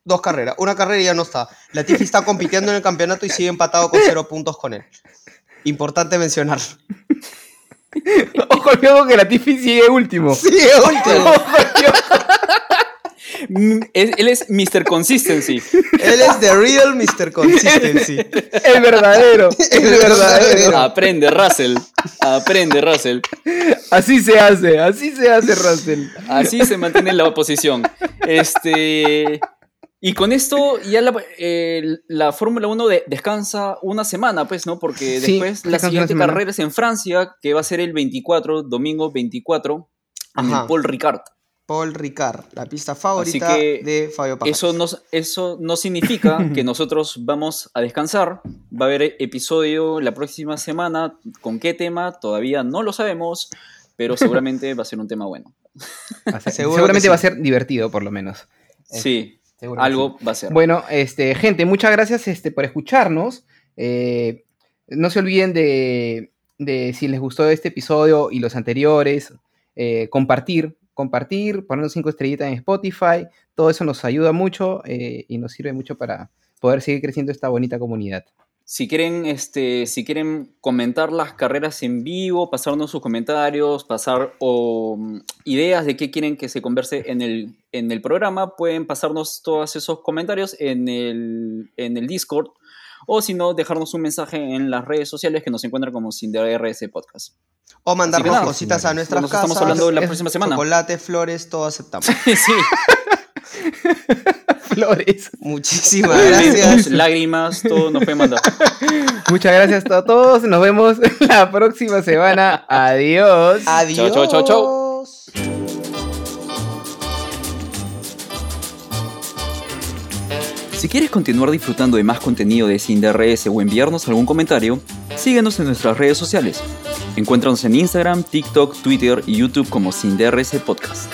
dos carreras. Una carrera y ya no está. Latifi está compitiendo en el campeonato y sigue empatado con cero puntos con él. Importante mencionar. Ojo piojo que la Tiffy sigue último. Sigue último. Ojo es- él es Mr. Consistency. Él es The Real Mr. Consistency. El verdadero. *laughs* El verdadero. Aprende, Russell. Aprende, Russell. Así se hace, así se hace, Russell. Así se mantiene la oposición. Este. Y con esto ya la, eh, la Fórmula 1 de- descansa una semana, pues, ¿no? Porque Sí, después la descansa una siguiente carrera es en Francia, que va a ser el 24, domingo 24, en Ajá. el Paul Ricard. Paul Ricard, la pista favorita que de Fabio Pajares. Eso no, eso no significa *laughs* que nosotros vamos a descansar. Va a haber episodio la próxima semana. ¿Con qué tema? Todavía no lo sabemos, pero *laughs* seguramente va a ser un tema bueno. Seguramente sí. va a ser divertido, por lo menos. Sí, algo va a ser. Bueno, este, gente, muchas gracias este, por escucharnos. Eh, no se olviden de, de, si les gustó este episodio y los anteriores, eh, compartir, compartir, ponernos cinco estrellitas en Spotify. Todo eso nos ayuda mucho eh, y nos sirve mucho para poder seguir creciendo esta bonita comunidad. Si quieren, este, si quieren comentar las carreras en vivo, pasarnos sus comentarios, pasar o, mm, ideas de qué quieren que se converse en el, en el programa, pueden pasarnos todos esos comentarios en el, en el Discord o si no, dejarnos un mensaje en las redes sociales que nos encuentran como sin DRS Podcast. O mandarnos nada, cositas a nuestras Nos casas. estamos hablando la Es- próxima semana. Chocolate, flores, todo aceptamos. *laughs* sí, *laughs* Flores. Muchísimas gracias. lágrimas, todo nos pueden mandar. *laughs* Muchas gracias a todos. Nos vemos la próxima semana. Adiós. Adiós. Chao, chao, chao, Si quieres continuar disfrutando de más contenido de Sin DRS o enviarnos algún comentario, síguenos en nuestras redes sociales. Encuéntranos en Instagram, TikTok, Twitter y YouTube como Sin DRS Podcast.